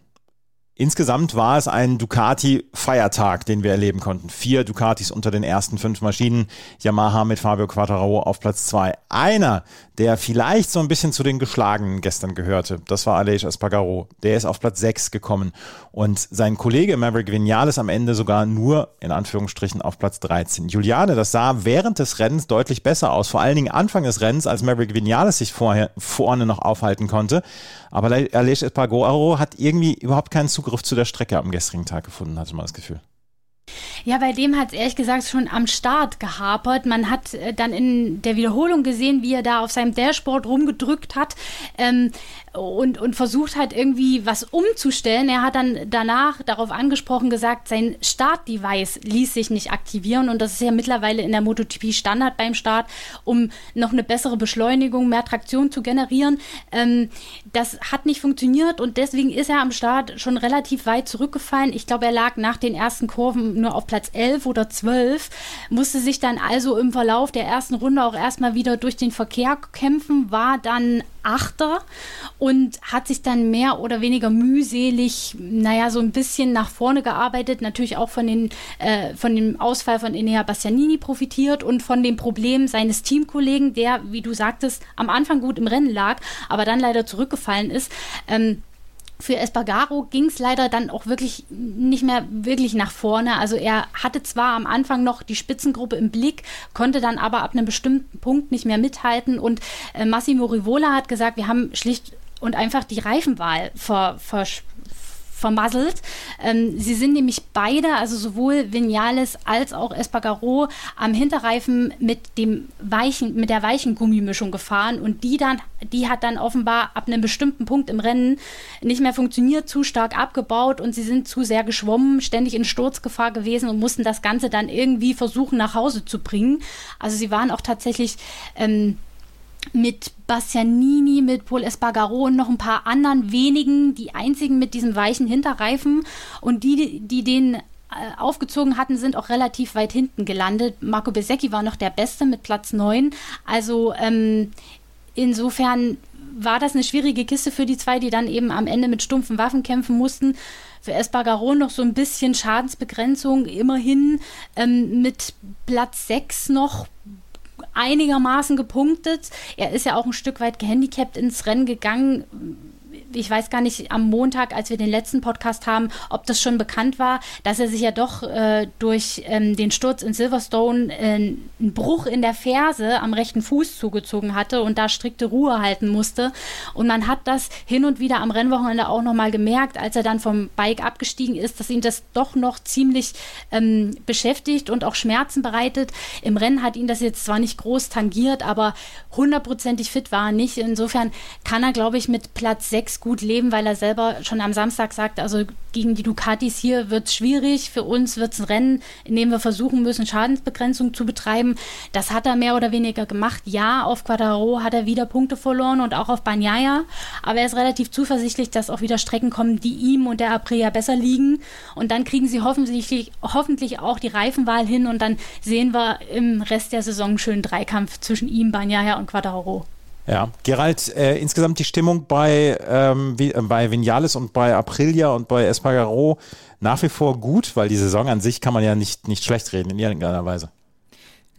S1: Insgesamt war es ein Ducati-Feiertag, den wir erleben konnten. Vier Ducatis unter den ersten fünf Maschinen. Yamaha mit Fabio Quattararo auf Platz zwei. Einer, der vielleicht so ein bisschen zu den Geschlagenen gestern gehörte, das war Aleix Espargaro. Der ist auf Platz sechs gekommen. Und sein Kollege Maverick Vinales am Ende sogar nur, in Anführungsstrichen, auf Platz 13. Juliane, das sah während des Rennens deutlich besser aus. Vor allen Dingen Anfang des Rennens, als Maverick Vinales sich vorher vorne noch aufhalten konnte. Aber Aleix Espargaro hat irgendwie überhaupt keinen Zugriff zu der Strecke am gestrigen Tag gefunden, hatte man das Gefühl.
S2: Ja, bei dem hat es ehrlich gesagt schon am Start gehapert. Man hat äh, dann in der Wiederholung gesehen, wie er da auf seinem Dashboard rumgedrückt hat ähm, und, und versucht hat, irgendwie was umzustellen. Er hat dann danach darauf angesprochen gesagt, sein Startdevice ließ sich nicht aktivieren und das ist ja mittlerweile in der MotoGP Standard beim Start, um noch eine bessere Beschleunigung, mehr Traktion zu generieren. Ähm, das hat nicht funktioniert und deswegen ist er am Start schon relativ weit zurückgefallen. Ich glaube, er lag nach den ersten Kurven nur auf Platz 11 oder 12, musste sich dann also im Verlauf der ersten Runde auch erstmal wieder durch den Verkehr kämpfen, war dann Achter und hat sich dann mehr oder weniger mühselig, naja, so ein bisschen nach vorne gearbeitet, natürlich auch von, den, äh, von dem Ausfall von Enea Bastianini profitiert und von dem Problem seines Teamkollegen, der, wie du sagtest, am Anfang gut im Rennen lag, aber dann leider zurückgefallen ist. Ähm, für Espargaro ging es leider dann auch wirklich nicht mehr wirklich nach vorne. Also er hatte zwar am Anfang noch die Spitzengruppe im Blick, konnte dann aber ab einem bestimmten Punkt nicht mehr mithalten. Und äh, Massimo Rivola hat gesagt, wir haben schlicht und einfach die Reifenwahl ver, ver, vermasselt. Ähm, sie sind nämlich beide, also sowohl Vinales als auch Espargaro, am Hinterreifen mit dem weichen, mit der weichen Gummimischung gefahren und die dann, die hat dann offenbar ab einem bestimmten Punkt im Rennen nicht mehr funktioniert, zu stark abgebaut und sie sind zu sehr geschwommen, ständig in Sturzgefahr gewesen und mussten das Ganze dann irgendwie versuchen nach Hause zu bringen. Also sie waren auch tatsächlich ähm, mit Bastianini, mit Paul Espargaro und noch ein paar anderen wenigen, die einzigen mit diesem weichen Hinterreifen und die, die den äh, aufgezogen hatten, sind auch relativ weit hinten gelandet. Marco Besecchi war noch der Beste mit Platz 9. Also ähm, insofern war das eine schwierige Kiste für die zwei, die dann eben am Ende mit stumpfen Waffen kämpfen mussten. Für Espargaro noch so ein bisschen Schadensbegrenzung, immerhin ähm, mit Platz 6 noch einigermaßen gepunktet. Er ist ja auch ein Stück weit gehandicapt ins Rennen gegangen. Ich weiß gar nicht, am Montag, als wir den letzten Podcast haben, ob das schon bekannt war, dass er sich ja doch äh, durch ähm, den Sturz in Silverstone äh, einen Bruch in der Ferse am rechten Fuß zugezogen hatte und da strikte Ruhe halten musste. Und man hat das hin und wieder am Rennwochenende auch nochmal gemerkt, als er dann vom Bike abgestiegen ist, dass ihn das doch noch ziemlich ähm, beschäftigt und auch Schmerzen bereitet. Im Rennen hat ihn das jetzt zwar nicht groß tangiert, aber hundertprozentig fit war er nicht. Insofern kann er, glaube ich, mit Platz 6 gut leben, weil er selber schon am Samstag sagt, also gegen die Ducatis hier wird es schwierig, für uns wird es ein Rennen, in dem wir versuchen müssen, Schadensbegrenzung zu betreiben. Das hat er mehr oder weniger gemacht. Ja, auf Quadraro hat er wieder Punkte verloren und auch auf Banyaya, aber er ist relativ zuversichtlich, dass auch wieder Strecken kommen, die ihm und der Aprilia besser liegen und dann kriegen sie hoffentlich, hoffentlich auch die Reifenwahl hin und dann sehen wir im Rest der Saison einen schönen Dreikampf zwischen ihm, Banyaya und Quadraro.
S1: Ja, Gerald, äh, insgesamt die Stimmung bei, ähm, wie, äh, bei Vinales und bei Aprilia und bei Espargaro nach wie vor gut, weil die Saison an sich kann man ja nicht, nicht schlecht reden in irgendeiner Weise.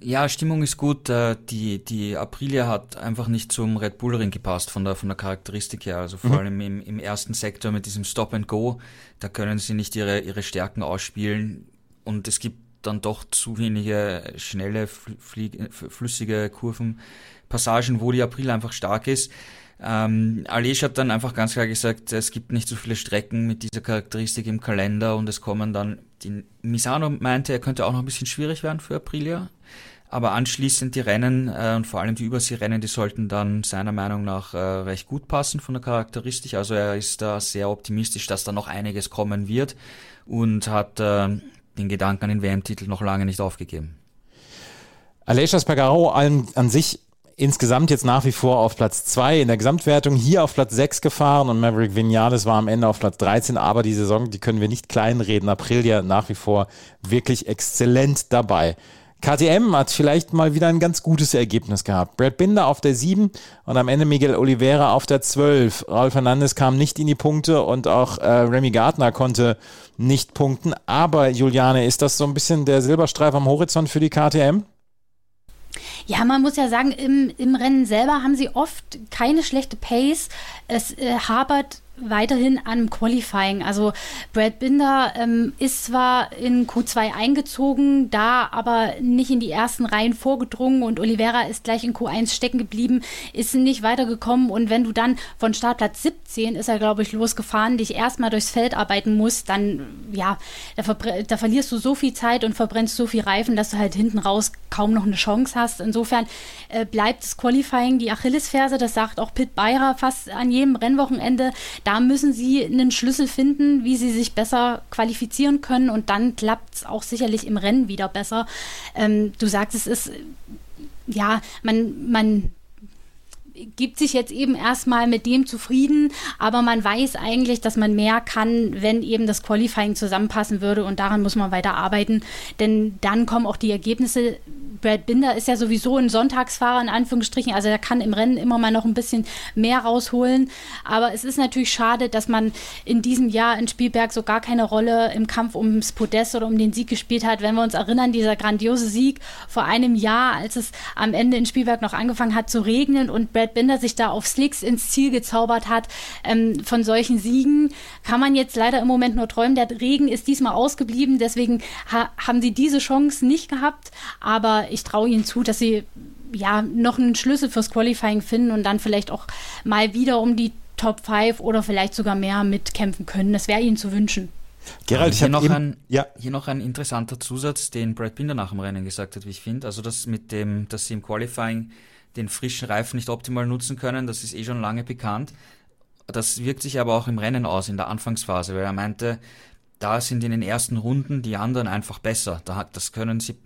S3: Ja, Stimmung ist gut. Äh, die, die Aprilia hat einfach nicht zum Red Bull Ring gepasst von der, von der Charakteristik her. Also vor mhm. allem im, im ersten Sektor mit diesem Stop and Go, da können sie nicht ihre, ihre Stärken ausspielen. Und es gibt dann doch zu wenige schnelle, flüssige Kurven Passagen, wo die April einfach stark ist. Ähm, Alej hat dann einfach ganz klar gesagt, es gibt nicht so viele Strecken mit dieser Charakteristik im Kalender und es kommen dann, die Misano meinte, er könnte auch noch ein bisschen schwierig werden für Aprilia. Aber anschließend die Rennen äh, und vor allem die Überseerennen, die sollten dann seiner Meinung nach äh, recht gut passen von der Charakteristik. Also er ist da sehr optimistisch, dass da noch einiges kommen wird und hat äh, den Gedanken an den WM-Titel noch lange nicht aufgegeben.
S1: Aleix Espargaro an, an sich insgesamt jetzt nach wie vor auf Platz 2 in der Gesamtwertung, hier auf Platz 6 gefahren und Maverick Vinales war am Ende auf Platz 13, aber die Saison, die können wir nicht kleinreden. Aprilia nach wie vor wirklich exzellent dabei. KTM hat vielleicht mal wieder ein ganz gutes Ergebnis gehabt. Brad Binder auf der 7 und am Ende Miguel Oliveira auf der 12. Raul Fernandes kam nicht in die Punkte und auch äh, Remy Gardner konnte nicht punkten. Aber Juliane, ist das so ein bisschen der Silberstreif am Horizont für die KTM?
S2: Ja, man muss ja sagen, im, im Rennen selber haben sie oft keine schlechte Pace. Es äh, habert weiterhin am Qualifying. Also Brad Binder ähm, ist zwar in Q2 eingezogen, da aber nicht in die ersten Reihen vorgedrungen und Oliveira ist gleich in Q1 stecken geblieben, ist nicht weitergekommen und wenn du dann von Startplatz 17 ist er, glaube ich, losgefahren, dich erstmal durchs Feld arbeiten musst, dann ja, da, da, verlierst du so viel Zeit und verbrennst so viel Reifen, dass du halt hinten raus kaum noch eine Chance hast. Insofern äh, bleibt das Qualifying die Achillesferse, das sagt auch Pitt Beirer fast an jedem Rennwochenende. Da müssen sie einen Schlüssel finden, wie sie sich besser qualifizieren können und dann klappt es auch sicherlich im Rennen wieder besser. Ähm, du sagst, es ist, ja, man, man gibt sich jetzt eben erstmal mit dem zufrieden, aber man weiß eigentlich, dass man mehr kann, wenn eben das Qualifying zusammenpassen würde und daran muss man weiter arbeiten, denn dann kommen auch die Ergebnisse. Brad Binder ist ja sowieso ein Sonntagsfahrer in Anführungsstrichen, also er kann im Rennen immer mal noch ein bisschen mehr rausholen, aber es ist natürlich schade, dass man in diesem Jahr in Spielberg so gar keine Rolle im Kampf ums Podest oder um den Sieg gespielt hat. Wenn wir uns erinnern, dieser grandiose Sieg vor einem Jahr, als es am Ende in Spielberg noch angefangen hat zu regnen und Brad Binder sich da auf Slicks ins Ziel gezaubert hat. Ähm, von solchen Siegen kann man jetzt leider im Moment nur träumen. Der Regen ist diesmal ausgeblieben, deswegen ha haben sie diese Chance nicht gehabt. Aber ich traue ihnen zu, dass sie ja noch einen Schlüssel fürs Qualifying finden und dann vielleicht auch mal wieder um die Top 5 oder vielleicht sogar mehr mitkämpfen können. Das wäre ihnen zu wünschen.
S3: Gerald, hier, noch ein, ja. hier noch ein interessanter Zusatz, den Brad Binder nach dem Rennen gesagt hat, wie ich finde. Also das mit dem, dass sie im Qualifying den frischen Reifen nicht optimal nutzen können. Das ist eh schon lange bekannt. Das wirkt sich aber auch im Rennen aus, in der Anfangsphase, weil er meinte, da sind in den ersten Runden die anderen einfach besser. Da, das können sie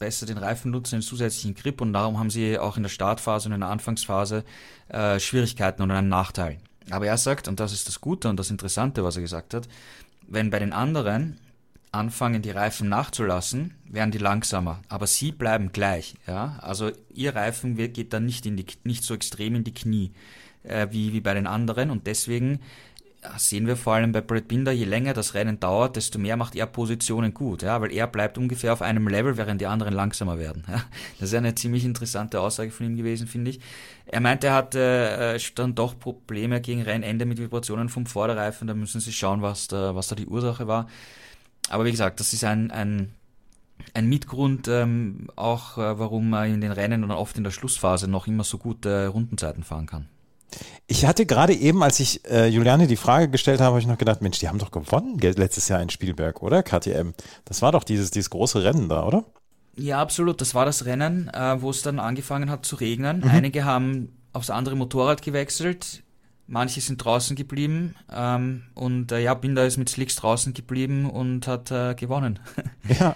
S3: besser den Reifen nutzen, den zusätzlichen Grip und darum haben sie auch in der Startphase und in der Anfangsphase äh, Schwierigkeiten oder einen Nachteil. Aber er sagt, und das ist das Gute und das Interessante, was er gesagt hat, wenn bei den anderen anfangen, die Reifen nachzulassen, werden die langsamer. Aber sie bleiben gleich. Ja? Also ihr Reifen geht dann nicht, in die, nicht so extrem in die Knie äh, wie, wie bei den anderen. Und deswegen sehen wir vor allem bei Brad Binder, je länger das Rennen dauert, desto mehr macht er Positionen gut, ja, weil er bleibt ungefähr auf einem Level, während die anderen langsamer werden. Ja. Das ist eine ziemlich interessante Aussage von ihm gewesen, finde ich. Er meinte, er hatte äh, dann doch Probleme gegen Rennende mit Vibrationen vom Vorderreifen, da müssen sie schauen, was da, was da die Ursache war. Aber wie gesagt, das ist ein, ein ein Mitgrund ähm, auch, äh, warum man in den Rennen und oft in der Schlussphase noch immer so gute Rundenzeiten fahren kann.
S1: Ich hatte gerade eben, als ich äh, Juliane die Frage gestellt habe, habe ich noch gedacht, Mensch, die haben doch gewonnen letztes Jahr in Spielberg, oder? KTM. Das war doch dieses, dieses große Rennen da, oder?
S3: Ja, absolut. Das war das Rennen, äh, wo es dann angefangen hat zu regnen. Mhm. Einige haben aufs andere Motorrad gewechselt. Manche sind draußen geblieben ähm, und äh, ja, Binder ist mit Slicks draußen geblieben und hat äh, gewonnen. [laughs]
S1: Ja.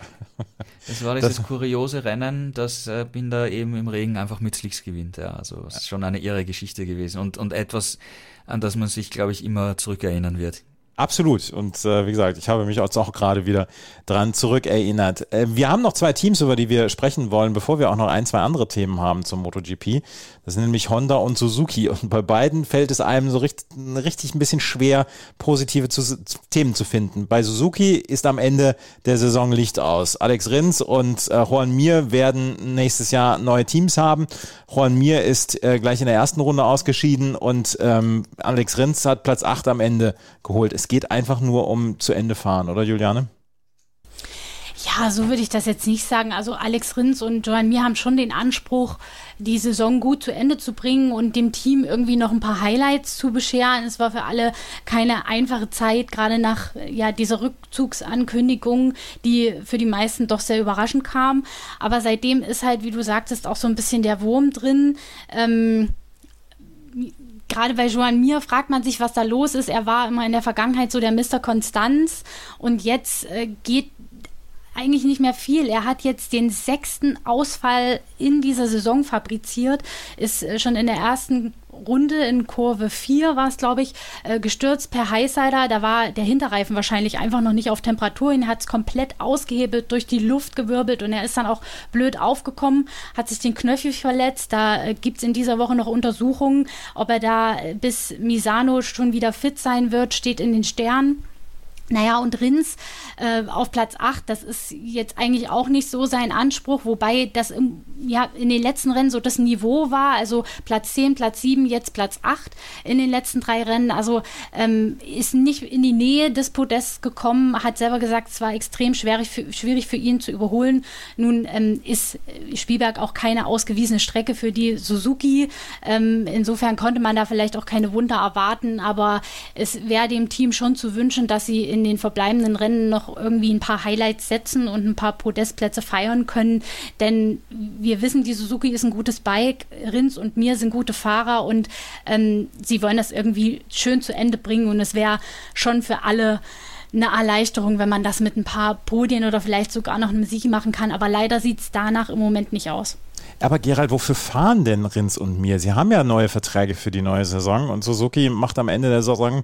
S3: Das war dieses das kuriose Rennen, dass äh, Binder eben im Regen einfach mit Slicks gewinnt. Ja, also es ist schon eine irre Geschichte gewesen und, und etwas, an das man sich, glaube ich, immer zurückerinnern wird.
S1: Absolut. Und äh, wie gesagt, ich habe mich auch, auch gerade wieder dran zurückerinnert. Äh, wir haben noch zwei Teams, über die wir sprechen wollen, bevor wir auch noch ein, zwei andere Themen haben zum MotoGP. Das sind nämlich Honda und Suzuki. Und bei beiden fällt es einem so richtig, richtig ein bisschen schwer, positive zu, Themen zu finden. Bei Suzuki ist am Ende der Saison Licht aus. Alex Rins und äh, Juan Mir werden nächstes Jahr neue Teams haben. Juan Mir ist äh, gleich in der ersten Runde ausgeschieden und ähm, Alex Rins hat Platz 8 am Ende geholt. Es geht einfach nur um zu Ende fahren, oder Juliane?
S2: Ja, so würde ich das jetzt nicht sagen. Also Alex Rins und Joan Mir haben schon den Anspruch, die Saison gut zu Ende zu bringen und dem Team irgendwie noch ein paar Highlights zu bescheren. Es war für alle keine einfache Zeit, gerade nach ja, dieser Rückzugsankündigung, die für die meisten doch sehr überraschend kam. Aber seitdem ist halt, wie du sagtest, auch so ein bisschen der Wurm drin. Ähm, gerade bei Joan Mir fragt man sich, was da los ist. Er war immer in der Vergangenheit so der Mr. Konstanz und jetzt äh, geht eigentlich nicht mehr viel. Er hat jetzt den sechsten Ausfall in dieser Saison fabriziert, ist äh, schon in der ersten Runde in Kurve 4 war es, glaube ich, äh, gestürzt per Highsider. Da war der Hinterreifen wahrscheinlich einfach noch nicht auf Temperatur. Ihn hat es komplett ausgehebelt, durch die Luft gewirbelt und er ist dann auch blöd aufgekommen, hat sich den Knöchel verletzt. Da äh, gibt es in dieser Woche noch Untersuchungen, ob er da bis Misano schon wieder fit sein wird, steht in den Sternen. Naja, und Rins äh, auf Platz 8, das ist jetzt eigentlich auch nicht so sein Anspruch, wobei das im, ja, in den letzten Rennen so das Niveau war, also Platz 10, Platz 7, jetzt Platz 8 in den letzten drei Rennen, also ähm, ist nicht in die Nähe des Podests gekommen, hat selber gesagt, es war extrem schwierig für, schwierig für ihn zu überholen. Nun ähm, ist Spielberg auch keine ausgewiesene Strecke für die Suzuki, ähm, insofern konnte man da vielleicht auch keine Wunder erwarten, aber es wäre dem Team schon zu wünschen, dass sie in den verbleibenden Rennen noch irgendwie ein paar Highlights setzen und ein paar Podestplätze feiern können. Denn wir wissen, die Suzuki ist ein gutes Bike, Rins und mir sind gute Fahrer und ähm, sie wollen das irgendwie schön zu Ende bringen und es wäre schon für alle eine Erleichterung, wenn man das mit ein paar Podien oder vielleicht sogar noch einem Sieg machen kann. Aber leider sieht es danach im Moment nicht aus.
S1: Aber Gerald, wofür fahren denn Rins und mir? Sie haben ja neue Verträge für die neue Saison und Suzuki macht am Ende der Saison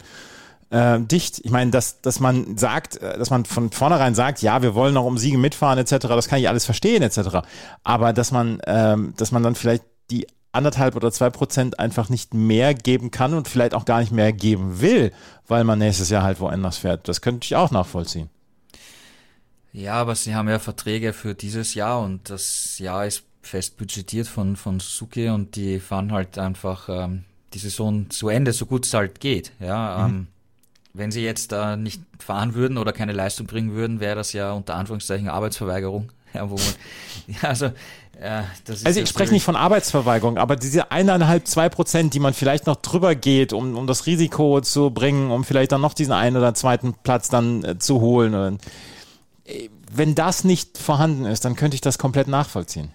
S1: äh, dicht. Ich meine, dass, dass man sagt, äh, dass man von vornherein sagt, ja, wir wollen noch um Siege mitfahren etc., das kann ich alles verstehen etc. Aber dass man, ähm, dass man dann vielleicht die anderthalb oder zwei Prozent einfach nicht mehr geben kann und vielleicht auch gar nicht mehr geben will, weil man nächstes Jahr halt woanders fährt. Das könnte ich auch nachvollziehen.
S3: Ja, aber sie haben ja Verträge für dieses Jahr und das Jahr ist fest budgetiert von, von Suzuki und die fahren halt einfach ähm, die Saison zu Ende, so gut es halt geht. Ja, mhm. ähm, wenn sie jetzt da nicht fahren würden oder keine Leistung bringen würden, wäre das ja unter Anführungszeichen Arbeitsverweigerung. [laughs] Ja, man, ja, also,
S1: ja, das ist also ich spreche nicht von Arbeitsverweigerung, aber diese eineinhalb, zwei Prozent, die man vielleicht noch drüber geht, um, um das Risiko zu bringen, um vielleicht dann noch diesen einen oder zweiten Platz dann äh, zu holen. Äh, wenn das nicht vorhanden ist, dann könnte ich das komplett nachvollziehen.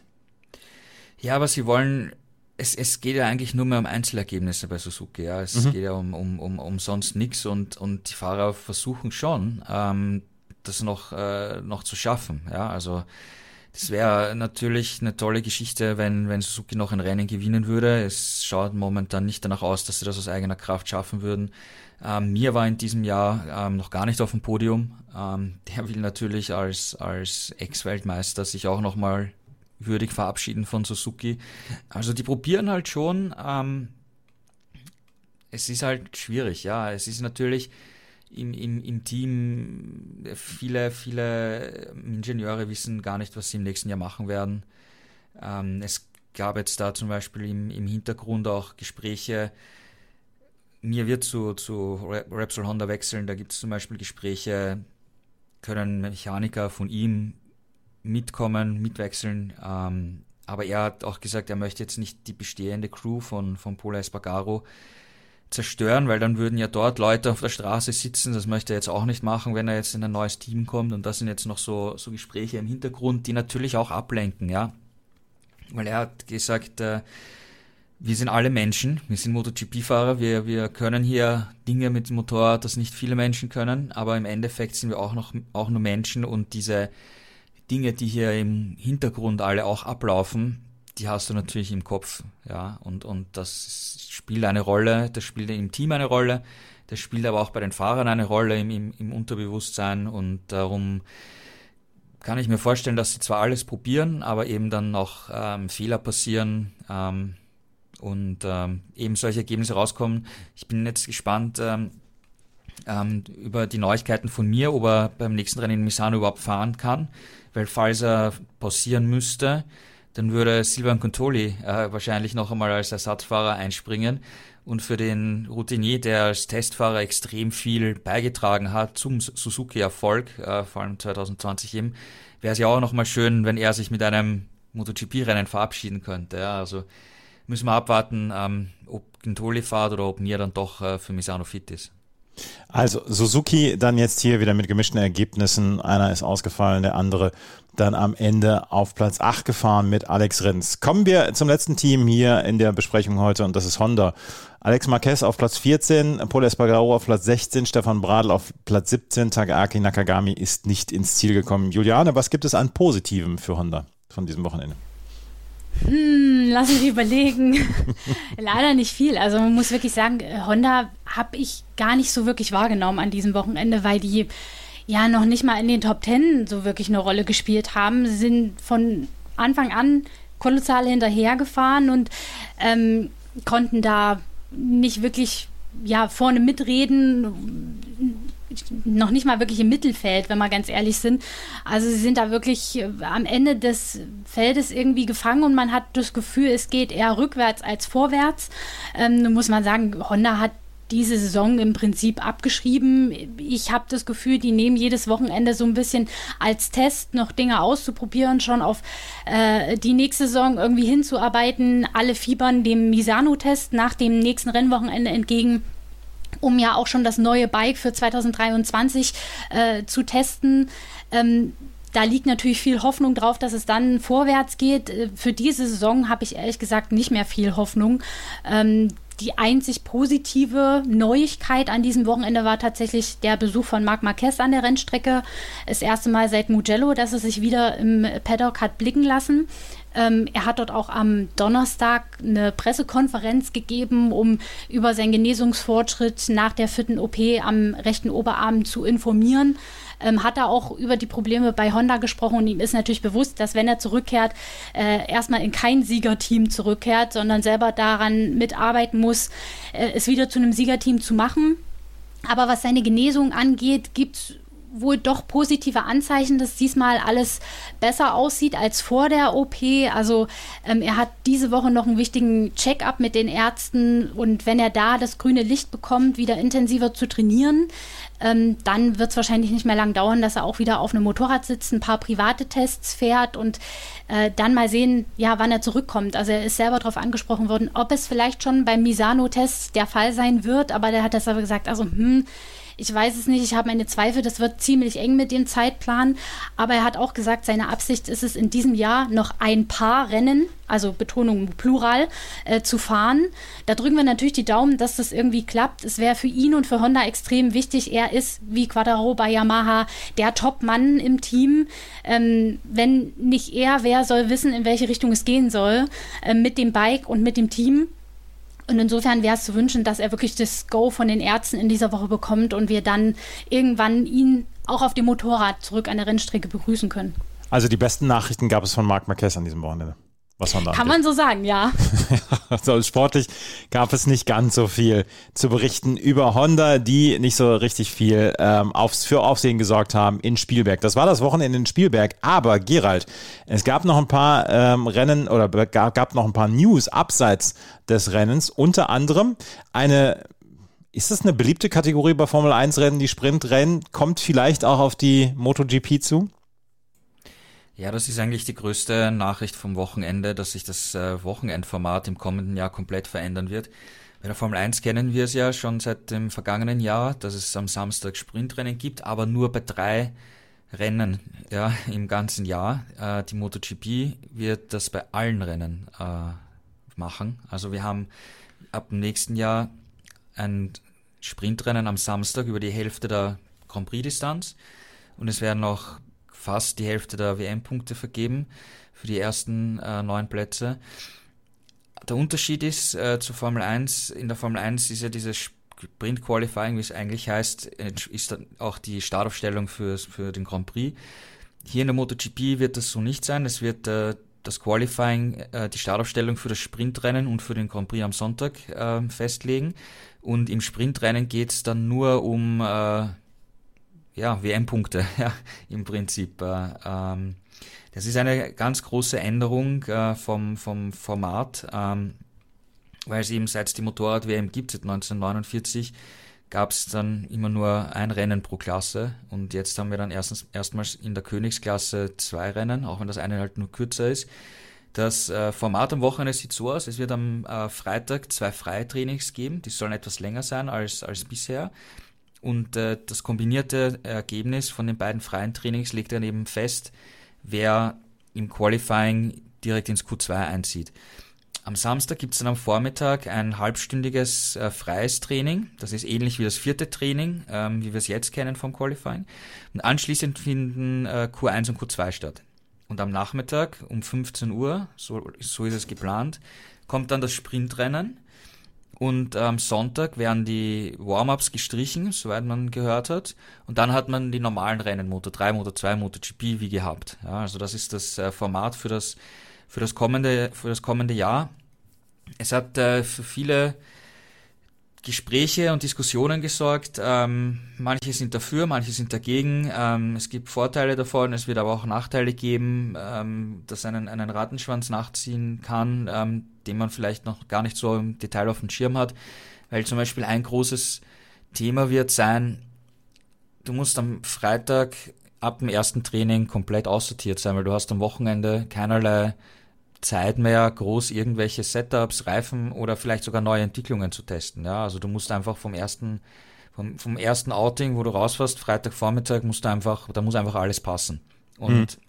S3: Ja, aber sie wollen es, es geht ja eigentlich nur mehr um Einzelergebnisse bei Suzuki. Ja. Es mhm. geht ja um, um, um, um sonst nichts und, und die Fahrer versuchen schon, ähm, das noch, äh, noch zu schaffen. Ja. Also das wäre natürlich eine tolle Geschichte, wenn, wenn Suzuki noch ein Rennen gewinnen würde. Es schaut momentan nicht danach aus, dass sie das aus eigener Kraft schaffen würden. Ähm, mir war in diesem Jahr ähm, noch gar nicht auf dem Podium. Ähm, der will natürlich als, als Ex-Weltmeister sich auch nochmal würdig verabschieden von Suzuki. Also die probieren halt schon. Ähm, es ist halt schwierig, ja. Es ist natürlich im, im, im Team, viele, viele Ingenieure wissen gar nicht, was sie im nächsten Jahr machen werden. Ähm, es gab jetzt da zum Beispiel im, im Hintergrund auch Gespräche, mir wird zu, zu Repsol Honda wechseln, da gibt es zum Beispiel Gespräche, können Mechaniker von ihm mitkommen, mitwechseln. Ähm, aber er hat auch gesagt, er möchte jetzt nicht die bestehende Crew von, von Pola Espargaro zerstören, weil dann würden ja dort Leute auf der Straße sitzen. Das möchte er jetzt auch nicht machen, wenn er jetzt in ein neues Team kommt. Und das sind jetzt noch so, so Gespräche im Hintergrund, die natürlich auch ablenken, ja. Weil er hat gesagt, äh, wir sind alle Menschen, wir sind MotoGP-Fahrer, wir, wir können hier Dinge mit dem Motorrad, das nicht viele Menschen können, aber im Endeffekt sind wir auch noch auch nur Menschen und diese Dinge, die hier im Hintergrund alle auch ablaufen, die hast du natürlich im Kopf, ja, und, und das spielt eine Rolle, das spielt im Team eine Rolle, das spielt aber auch bei den Fahrern eine Rolle im, im, im Unterbewusstsein. Und darum kann ich mir vorstellen, dass sie zwar alles probieren, aber eben dann noch ähm, Fehler passieren, ähm, und ähm, eben solche Ergebnisse rauskommen. Ich bin jetzt gespannt ähm, ähm, über die Neuigkeiten von mir, ob er beim nächsten Rennen in Misano überhaupt fahren kann, weil falls er pausieren müsste, dann würde Silvan Contoli äh, wahrscheinlich noch einmal als Ersatzfahrer einspringen. Und für den Routinier, der als Testfahrer extrem viel beigetragen hat zum Suzuki-Erfolg, äh, vor allem 2020 eben, wäre es ja auch nochmal schön, wenn er sich mit einem MotoGP-Rennen verabschieden könnte. Ja, also müssen wir abwarten, ähm, ob Gintoli fahrt oder ob Mir dann doch äh, für Misano fit ist.
S1: Also Suzuki dann jetzt hier wieder mit gemischten Ergebnissen. Einer ist ausgefallen, der andere dann am Ende auf Platz 8 gefahren mit Alex Rins. Kommen wir zum letzten Team hier in der Besprechung heute und das ist Honda. Alex Marquez auf Platz 14, Paul Espargaro auf Platz 16, Stefan Bradl auf Platz 17, Takaaki Nakagami ist nicht ins Ziel gekommen. Juliane, was gibt es an Positivem für Honda von diesem Wochenende?
S2: Hm, lass mich überlegen. [laughs] Leider nicht viel. Also man muss wirklich sagen, Honda habe ich gar nicht so wirklich wahrgenommen an diesem Wochenende, weil die ja noch nicht mal in den Top Ten so wirklich eine Rolle gespielt haben. Sie sind von Anfang an kolossal hinterhergefahren und ähm, konnten da nicht wirklich ja vorne mitreden noch nicht mal wirklich im Mittelfeld, wenn wir ganz ehrlich sind. Also sie sind da wirklich äh, am Ende des Feldes irgendwie gefangen und man hat das Gefühl, es geht eher rückwärts als vorwärts. Ähm, muss man sagen, Honda hat diese Saison im Prinzip abgeschrieben. Ich habe das Gefühl, die nehmen jedes Wochenende so ein bisschen als Test noch Dinge auszuprobieren, schon auf äh, die nächste Saison irgendwie hinzuarbeiten. Alle fiebern dem Misano-Test nach dem nächsten Rennwochenende entgegen um ja auch schon das neue Bike für 2023 äh, zu testen. Ähm, da liegt natürlich viel Hoffnung drauf, dass es dann vorwärts geht. Äh, für diese Saison habe ich ehrlich gesagt nicht mehr viel Hoffnung. Ähm, die einzig positive Neuigkeit an diesem Wochenende war tatsächlich der Besuch von Marc Marquez an der Rennstrecke. Das erste Mal seit Mugello, dass er sich wieder im Paddock hat blicken lassen. Ähm, er hat dort auch am Donnerstag eine Pressekonferenz gegeben, um über seinen Genesungsfortschritt nach der vierten OP am rechten Oberarm zu informieren. Ähm, hat er auch über die Probleme bei Honda gesprochen und ihm ist natürlich bewusst, dass wenn er zurückkehrt, äh, erstmal in kein Siegerteam zurückkehrt, sondern selber daran mitarbeiten muss, äh, es wieder zu einem Siegerteam zu machen. Aber was seine Genesung angeht, gibt es wohl doch positive Anzeichen, dass diesmal alles besser aussieht als vor der OP. Also ähm, er hat diese Woche noch einen wichtigen Check-up mit den Ärzten und wenn er da das grüne Licht bekommt, wieder intensiver zu trainieren, ähm, dann wird es wahrscheinlich nicht mehr lang dauern, dass er auch wieder auf einem Motorrad sitzt, ein paar private Tests fährt und äh, dann mal sehen, ja, wann er zurückkommt. Also er ist selber darauf angesprochen worden, ob es vielleicht schon beim Misano-Test der Fall sein wird, aber der hat das aber gesagt, also hm, ich weiß es nicht, ich habe meine Zweifel, das wird ziemlich eng mit dem Zeitplan. Aber er hat auch gesagt, seine Absicht ist es in diesem Jahr noch ein paar Rennen, also Betonung Plural, äh, zu fahren. Da drücken wir natürlich die Daumen, dass das irgendwie klappt. Es wäre für ihn und für Honda extrem wichtig. Er ist wie Quadraro bei Yamaha der Top-Mann im Team. Ähm, wenn nicht er, wer soll wissen, in welche Richtung es gehen soll äh, mit dem Bike und mit dem Team. Und insofern wäre es zu wünschen, dass er wirklich das Go von den Ärzten in dieser Woche bekommt und wir dann irgendwann ihn auch auf dem Motorrad zurück an der Rennstrecke begrüßen können.
S1: Also die besten Nachrichten gab es von Marc Marquez an diesem Wochenende. Was Honda
S2: Kann man so sagen, ja. [laughs]
S1: also sportlich gab es nicht ganz so viel zu berichten über Honda, die nicht so richtig viel ähm, aufs, für Aufsehen gesorgt haben in Spielberg. Das war das Wochenende in Spielberg. Aber Gerald, es gab noch ein paar ähm, Rennen oder gab, gab noch ein paar News abseits des Rennens. Unter anderem eine ist das eine beliebte Kategorie bei Formel 1 Rennen, die Sprintrennen? Kommt vielleicht auch auf die MotoGP zu?
S3: Ja, das ist eigentlich die größte Nachricht vom Wochenende, dass sich das äh, Wochenendformat im kommenden Jahr komplett verändern wird. Bei der Formel 1 kennen wir es ja schon seit dem vergangenen Jahr, dass es am Samstag Sprintrennen gibt, aber nur bei drei Rennen ja, im ganzen Jahr. Äh, die MotoGP wird das bei allen Rennen äh, machen. Also wir haben ab dem nächsten Jahr ein Sprintrennen am Samstag über die Hälfte der Grand Prix-Distanz und es werden noch fast die Hälfte der WM-Punkte vergeben für die ersten äh, neun Plätze. Der Unterschied ist äh, zur Formel 1, in der Formel 1 ist ja dieses Sprint Qualifying, wie es eigentlich heißt, ist dann auch die Startaufstellung für, für den Grand Prix. Hier in der MotoGP wird das so nicht sein. Es wird äh, das Qualifying, äh, die Startaufstellung für das Sprintrennen und für den Grand Prix am Sonntag äh, festlegen. Und im Sprintrennen geht es dann nur um äh, ja, WM-Punkte, [laughs] ja, im Prinzip. Äh, ähm, das ist eine ganz große Änderung äh, vom, vom Format, ähm, weil es eben seit es die Motorrad-WM gibt, seit 1949, gab es dann immer nur ein Rennen pro Klasse und jetzt haben wir dann erstens, erstmals in der Königsklasse zwei Rennen, auch wenn das eine halt nur kürzer ist. Das äh, Format am Wochenende sieht so aus, es wird am äh, Freitag zwei Freitrainings geben, die sollen etwas länger sein als, als bisher. Und äh, das kombinierte Ergebnis von den beiden freien Trainings legt dann eben fest, wer im Qualifying direkt ins Q2 einzieht. Am Samstag gibt es dann am Vormittag ein halbstündiges äh, freies Training. Das ist ähnlich wie das vierte Training, ähm, wie wir es jetzt kennen vom Qualifying. Und anschließend finden äh, Q1 und Q2 statt. Und am Nachmittag um 15 Uhr, so, so ist es geplant, kommt dann das Sprintrennen. Und am Sonntag werden die Warm-ups gestrichen, soweit man gehört hat. Und dann hat man die normalen Rennen, Moto 3, Moto 2, MotoGP, wie gehabt. Ja, also das ist das äh, Format für das, für das kommende, für das kommende Jahr. Es hat äh, für viele Gespräche und Diskussionen gesorgt. Ähm, manche sind dafür, manche sind dagegen. Ähm, es gibt Vorteile davon, es wird aber auch Nachteile geben, ähm, dass einen, einen Rattenschwanz nachziehen kann, ähm, den man vielleicht noch gar nicht so im Detail auf dem Schirm hat. Weil zum Beispiel ein großes Thema wird sein, du musst am Freitag ab dem ersten Training komplett aussortiert sein, weil du hast am Wochenende keinerlei Zeit mehr, groß irgendwelche Setups, Reifen oder vielleicht sogar neue Entwicklungen zu testen. Ja, also du musst einfach vom ersten, vom, vom ersten Outing, wo du rausfährst, Freitagvormittag, musst du einfach, da muss einfach alles passen. Und mhm.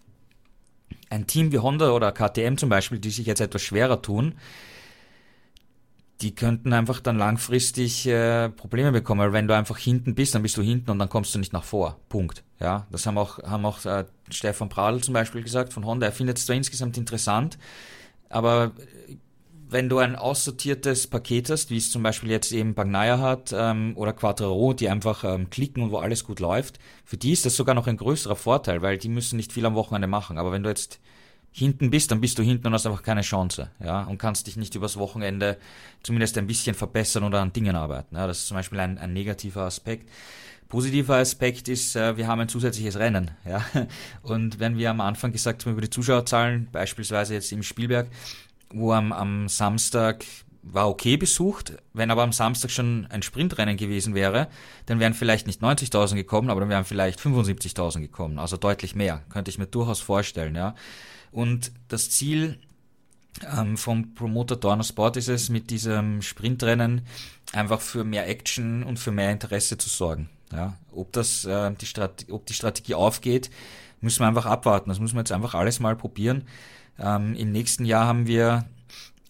S3: Ein Team wie Honda oder KTM zum Beispiel, die sich jetzt etwas schwerer tun, die könnten einfach dann langfristig äh, Probleme bekommen, weil wenn du einfach hinten bist, dann bist du hinten und dann kommst du nicht nach vor. Punkt. Ja, das haben auch, haben auch äh, Stefan Pradl zum Beispiel gesagt von Honda. Er findet es zwar insgesamt interessant, aber wenn du ein aussortiertes Paket hast, wie es zum Beispiel jetzt eben Bagnaia hat ähm, oder Quattro, die einfach ähm, klicken und wo alles gut läuft, für die ist das sogar noch ein größerer Vorteil, weil die müssen nicht viel am Wochenende machen. Aber wenn du jetzt hinten bist, dann bist du hinten und hast einfach keine Chance, ja, und kannst dich nicht übers Wochenende zumindest ein bisschen verbessern oder an Dingen arbeiten. Ja, das ist zum Beispiel ein, ein negativer Aspekt. Positiver Aspekt ist, äh, wir haben ein zusätzliches Rennen, ja. [laughs] Und wenn wir am Anfang gesagt haben über die Zuschauerzahlen, beispielsweise jetzt im Spielberg, wo am, am Samstag war okay besucht. Wenn aber am Samstag schon ein Sprintrennen gewesen wäre, dann wären vielleicht nicht 90.000 gekommen, aber dann wären vielleicht 75.000 gekommen. Also deutlich mehr. Könnte ich mir durchaus vorstellen, ja. Und das Ziel ähm, vom Promoter Dorner Sport ist es, mit diesem Sprintrennen einfach für mehr Action und für mehr Interesse zu sorgen. Ja, ob das äh, die ob die Strategie aufgeht, müssen wir einfach abwarten. Das müssen wir jetzt einfach alles mal probieren. Ähm, Im nächsten Jahr haben wir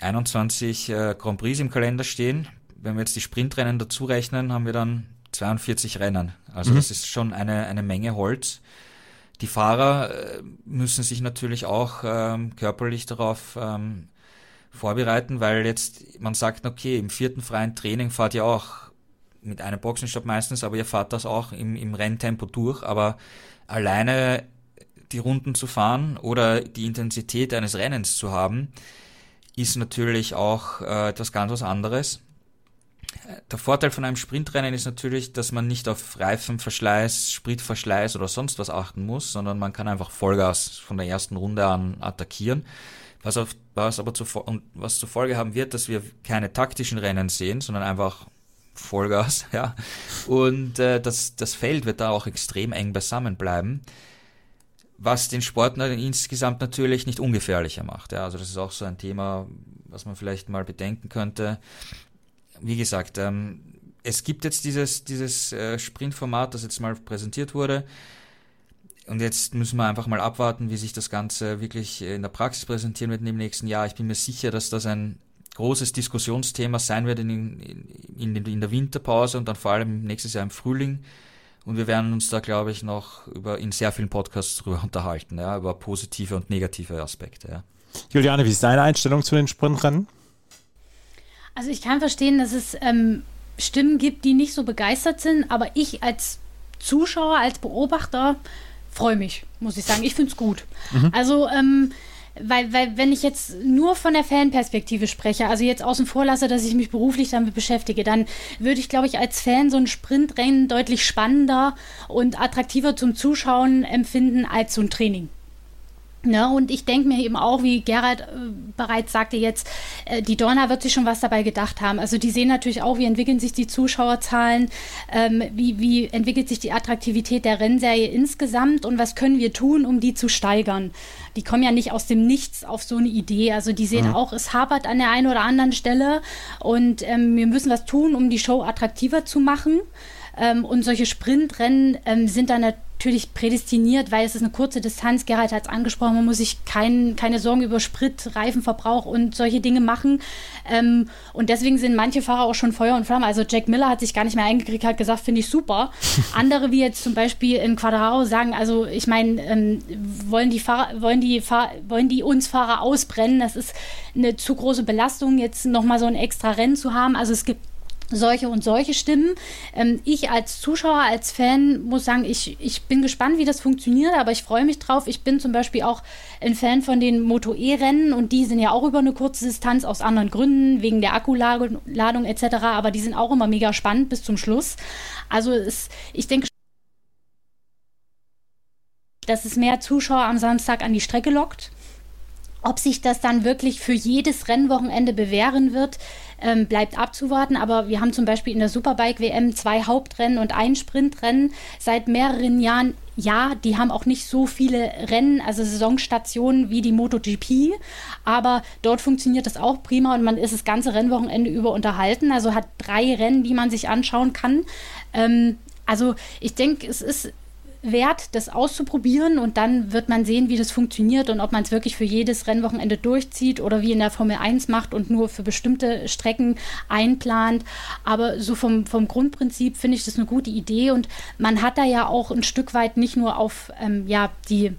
S3: 21 äh, Grand Prix im Kalender stehen. Wenn wir jetzt die Sprintrennen dazu rechnen, haben wir dann 42 Rennen. Also mhm. das ist schon eine, eine Menge Holz. Die Fahrer äh, müssen sich natürlich auch ähm, körperlich darauf ähm, vorbereiten, weil jetzt man sagt, okay, im vierten freien Training fahrt ihr auch mit einem Boxenstopp meistens, aber ihr fahrt das auch im, im Renntempo durch, aber alleine die Runden zu fahren oder die Intensität eines Rennens zu haben, ist natürlich auch äh, etwas ganz was anderes. Der Vorteil von einem Sprintrennen ist natürlich, dass man nicht auf Reifenverschleiß, Spritverschleiß oder sonst was achten muss, sondern man kann einfach Vollgas von der ersten Runde an attackieren. Was, auf, was aber zu, und was zur Folge haben wird, dass wir keine taktischen Rennen sehen, sondern einfach Vollgas, [laughs] ja. Und äh, das, das Feld wird da auch extrem eng beisammen bleiben, was den Sport insgesamt natürlich nicht ungefährlicher macht. Ja. Also das ist auch so ein Thema, was man vielleicht mal bedenken könnte wie gesagt, ähm, es gibt jetzt dieses, dieses äh, Sprintformat, das jetzt mal präsentiert wurde. Und jetzt müssen wir einfach mal abwarten, wie sich das Ganze wirklich in der Praxis präsentieren wird im nächsten Jahr. Ich bin mir sicher, dass das ein großes Diskussionsthema sein wird in, in, in, in der Winterpause und dann vor allem nächstes Jahr im Frühling. Und wir werden uns da, glaube ich, noch über in sehr vielen Podcasts darüber [laughs] unterhalten, ja, über positive und negative Aspekte. Ja.
S1: Juliane, wie ist deine Einstellung zu den Sprintrennen?
S2: Also ich kann verstehen, dass es ähm, Stimmen gibt, die nicht so begeistert sind, aber ich als Zuschauer, als Beobachter freue mich, muss ich sagen. Ich finde es gut. Mhm. Also, ähm, weil, weil, wenn ich jetzt nur von der Fanperspektive spreche, also jetzt außen vor lasse, dass ich mich beruflich damit beschäftige, dann würde ich, glaube ich, als Fan so ein Sprintrennen deutlich spannender und attraktiver zum Zuschauen empfinden als so ein Training. Ne, und ich denke mir eben auch, wie Gerhard äh, bereits sagte jetzt, äh, die Dorna wird sich schon was dabei gedacht haben. Also die sehen natürlich auch, wie entwickeln sich die Zuschauerzahlen, ähm, wie, wie entwickelt sich die Attraktivität der Rennserie insgesamt und was können wir tun, um die zu steigern. Die kommen ja nicht aus dem Nichts auf so eine Idee. Also die sehen mhm. auch, es hapert an der einen oder anderen Stelle und ähm, wir müssen was tun, um die Show attraktiver zu machen. Ähm, und solche Sprintrennen ähm, sind dann natürlich prädestiniert, weil es ist eine kurze Distanz. Gerald hat es angesprochen, man muss sich kein, keine Sorgen über Sprit, Reifenverbrauch und solche Dinge machen. Ähm, und deswegen sind manche Fahrer auch schon Feuer und Flamme. Also Jack Miller hat sich gar nicht mehr eingekriegt, hat gesagt, finde ich super. [laughs] Andere wie jetzt zum Beispiel in Quadraro sagen, also ich meine, ähm, wollen die Fahrer, wollen die Fahr wollen die uns Fahrer ausbrennen? Das ist eine zu große Belastung, jetzt nochmal so ein extra Rennen zu haben. Also es gibt solche und solche Stimmen. Ähm, ich als Zuschauer, als Fan muss sagen, ich, ich bin gespannt, wie das funktioniert, aber ich freue mich drauf. Ich bin zum Beispiel auch ein Fan von den Moto-E-Rennen und die sind ja auch über eine kurze Distanz aus anderen Gründen, wegen der Akkuladung etc., aber die sind auch immer mega spannend bis zum Schluss. Also es, ich denke, dass es mehr Zuschauer am Samstag an die Strecke lockt. Ob sich das dann wirklich für jedes Rennwochenende bewähren wird, ähm, bleibt abzuwarten. Aber wir haben zum Beispiel in der Superbike WM zwei Hauptrennen und ein Sprintrennen seit mehreren Jahren. Ja, die haben auch nicht so viele Rennen, also Saisonstationen wie die MotoGP, aber dort funktioniert das auch prima und man ist das ganze Rennwochenende über unterhalten. Also hat drei Rennen, die man sich anschauen kann. Ähm, also ich denke, es ist wert, das auszuprobieren und dann wird man sehen, wie das funktioniert und ob man es wirklich für jedes Rennwochenende durchzieht oder wie in der Formel 1 macht und nur für bestimmte Strecken einplant. Aber so vom, vom Grundprinzip finde ich das eine gute Idee und man hat da ja auch ein Stück weit nicht nur auf ähm, ja, die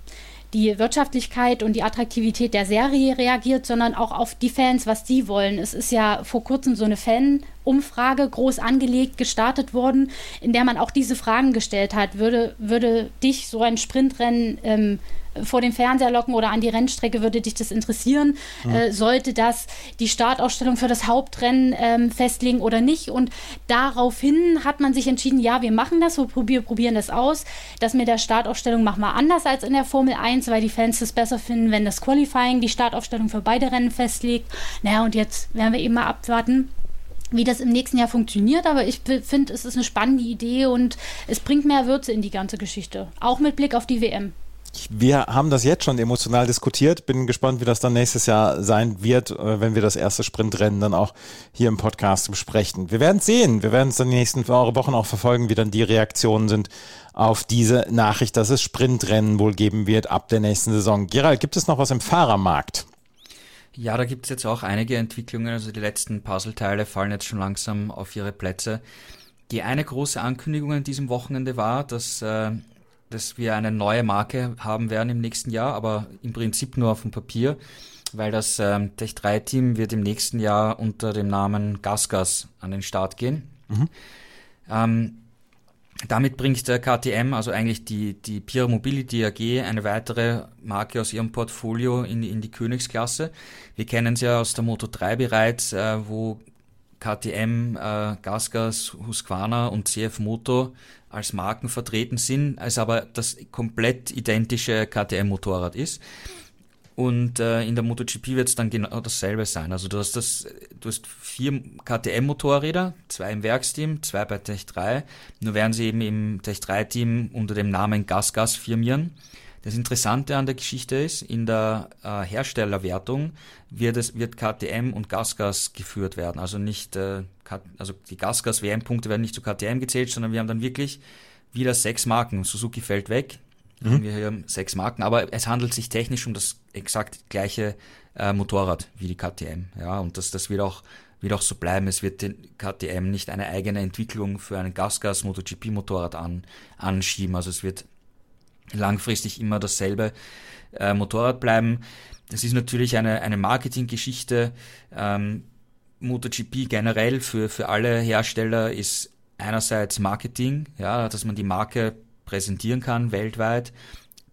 S2: die Wirtschaftlichkeit und die Attraktivität der Serie reagiert, sondern auch auf die Fans, was die wollen. Es ist ja vor kurzem so eine Fan-Umfrage groß angelegt, gestartet worden, in der man auch diese Fragen gestellt hat. Würde, würde dich so ein Sprintrennen ähm, vor den Fernseher locken oder an die Rennstrecke, würde dich das interessieren? Mhm. Äh, sollte das die Startausstellung für das Hauptrennen ähm, festlegen oder nicht? Und daraufhin hat man sich entschieden, ja, wir machen das, wir probieren, probieren das aus. Das mit der Startaufstellung machen wir anders als in der Formel 1, weil die Fans es besser finden, wenn das Qualifying die Startaufstellung für beide Rennen festlegt. Naja, und jetzt werden wir eben mal abwarten wie das im nächsten Jahr funktioniert, aber ich finde, es ist eine spannende Idee und es bringt mehr Würze in die ganze Geschichte, auch mit Blick auf die WM
S1: wir haben das jetzt schon emotional diskutiert. Bin gespannt, wie das dann nächstes Jahr sein wird, äh, wenn wir das erste Sprintrennen dann auch hier im Podcast besprechen. Wir werden es sehen. Wir werden es dann die nächsten Wochen auch verfolgen, wie dann die Reaktionen sind auf diese Nachricht, dass es Sprintrennen wohl geben wird ab der nächsten Saison. Gerald, gibt es noch was im Fahrermarkt?
S3: Ja, da gibt es jetzt auch einige Entwicklungen. Also die letzten Puzzleteile fallen jetzt schon langsam auf ihre Plätze. Die eine große Ankündigung an diesem Wochenende war, dass äh, dass wir eine neue Marke haben werden im nächsten Jahr, aber im Prinzip nur auf dem Papier, weil das ähm, Tech 3 Team wird im nächsten Jahr unter dem Namen GasGas an den Start gehen. Mhm. Ähm, Damit bringt der KTM, also eigentlich die, die Pira Mobility AG, eine weitere Marke aus ihrem Portfolio in, in die Königsklasse. Wir kennen sie ja aus der Moto 3 bereits, äh, wo KTM, äh, Gasgas, Husqvarna und CF Moto als Marken vertreten sind, als aber das komplett identische KTM-Motorrad ist. Und äh, in der MotoGP wird es dann genau dasselbe sein. Also du hast das, du hast vier KTM-Motorräder, zwei im Werksteam, zwei bei Tech 3. Nur werden sie eben im Tech 3-Team unter dem Namen GasGas firmieren. Das Interessante an der Geschichte ist, in der äh, Herstellerwertung wird, es, wird KTM und GasGas geführt werden. Also nicht, äh, also die GasGas WM-Punkte werden nicht zu KTM gezählt, sondern wir haben dann wirklich wieder sechs Marken. Suzuki fällt weg, mhm. haben wir hier sechs Marken, aber es handelt sich technisch um das exakt gleiche äh, Motorrad wie die KTM. Ja, und das, das wird auch wird auch so bleiben. Es wird den KTM nicht eine eigene Entwicklung für einen Gasgas MotoGP Motorrad an, anschieben. Also es wird langfristig immer dasselbe äh, Motorrad bleiben. Das ist natürlich eine, eine Marketinggeschichte. Ähm, MotoGP generell für, für alle Hersteller ist einerseits Marketing, ja, dass man die Marke präsentieren kann weltweit.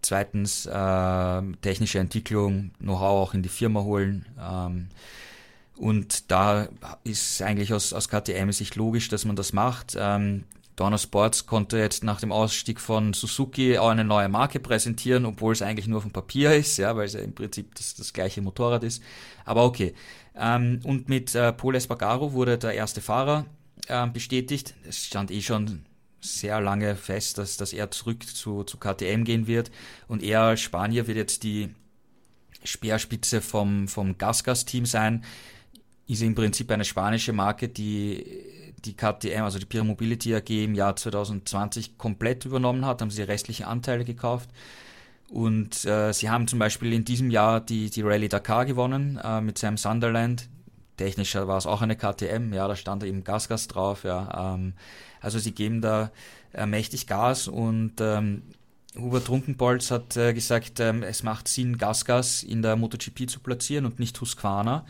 S3: Zweitens äh, technische Entwicklung, Know-how auch in die Firma holen. Ähm, und da ist eigentlich aus, aus KTM-Sicht logisch, dass man das macht. Ähm, Dorner Sports konnte jetzt nach dem Ausstieg von Suzuki auch eine neue Marke präsentieren, obwohl es eigentlich nur auf dem Papier ist, ja, weil es ja im Prinzip das, das gleiche Motorrad ist. Aber okay. Ähm, und mit äh, Paul Espargaro wurde der erste Fahrer äh, bestätigt. Es stand eh schon sehr lange fest, dass, dass er zurück zu, zu KTM gehen wird. Und er als Spanier wird jetzt die Speerspitze vom, vom Gasgas-Team sein. Ist im Prinzip eine spanische Marke, die die KTM, also die Pira Mobility AG im Jahr 2020 komplett übernommen hat, haben sie restliche Anteile gekauft. Und äh, sie haben zum Beispiel in diesem Jahr die, die Rallye Dakar gewonnen äh, mit Sam Sunderland. Technisch war es auch eine KTM, ja, da stand eben Gasgas drauf, ja. Ähm, also sie geben da äh, mächtig Gas und ähm, Hubert Trunkenbolz hat äh, gesagt, ähm, es macht Sinn, Gasgas in der MotoGP zu platzieren und nicht Husqvarna.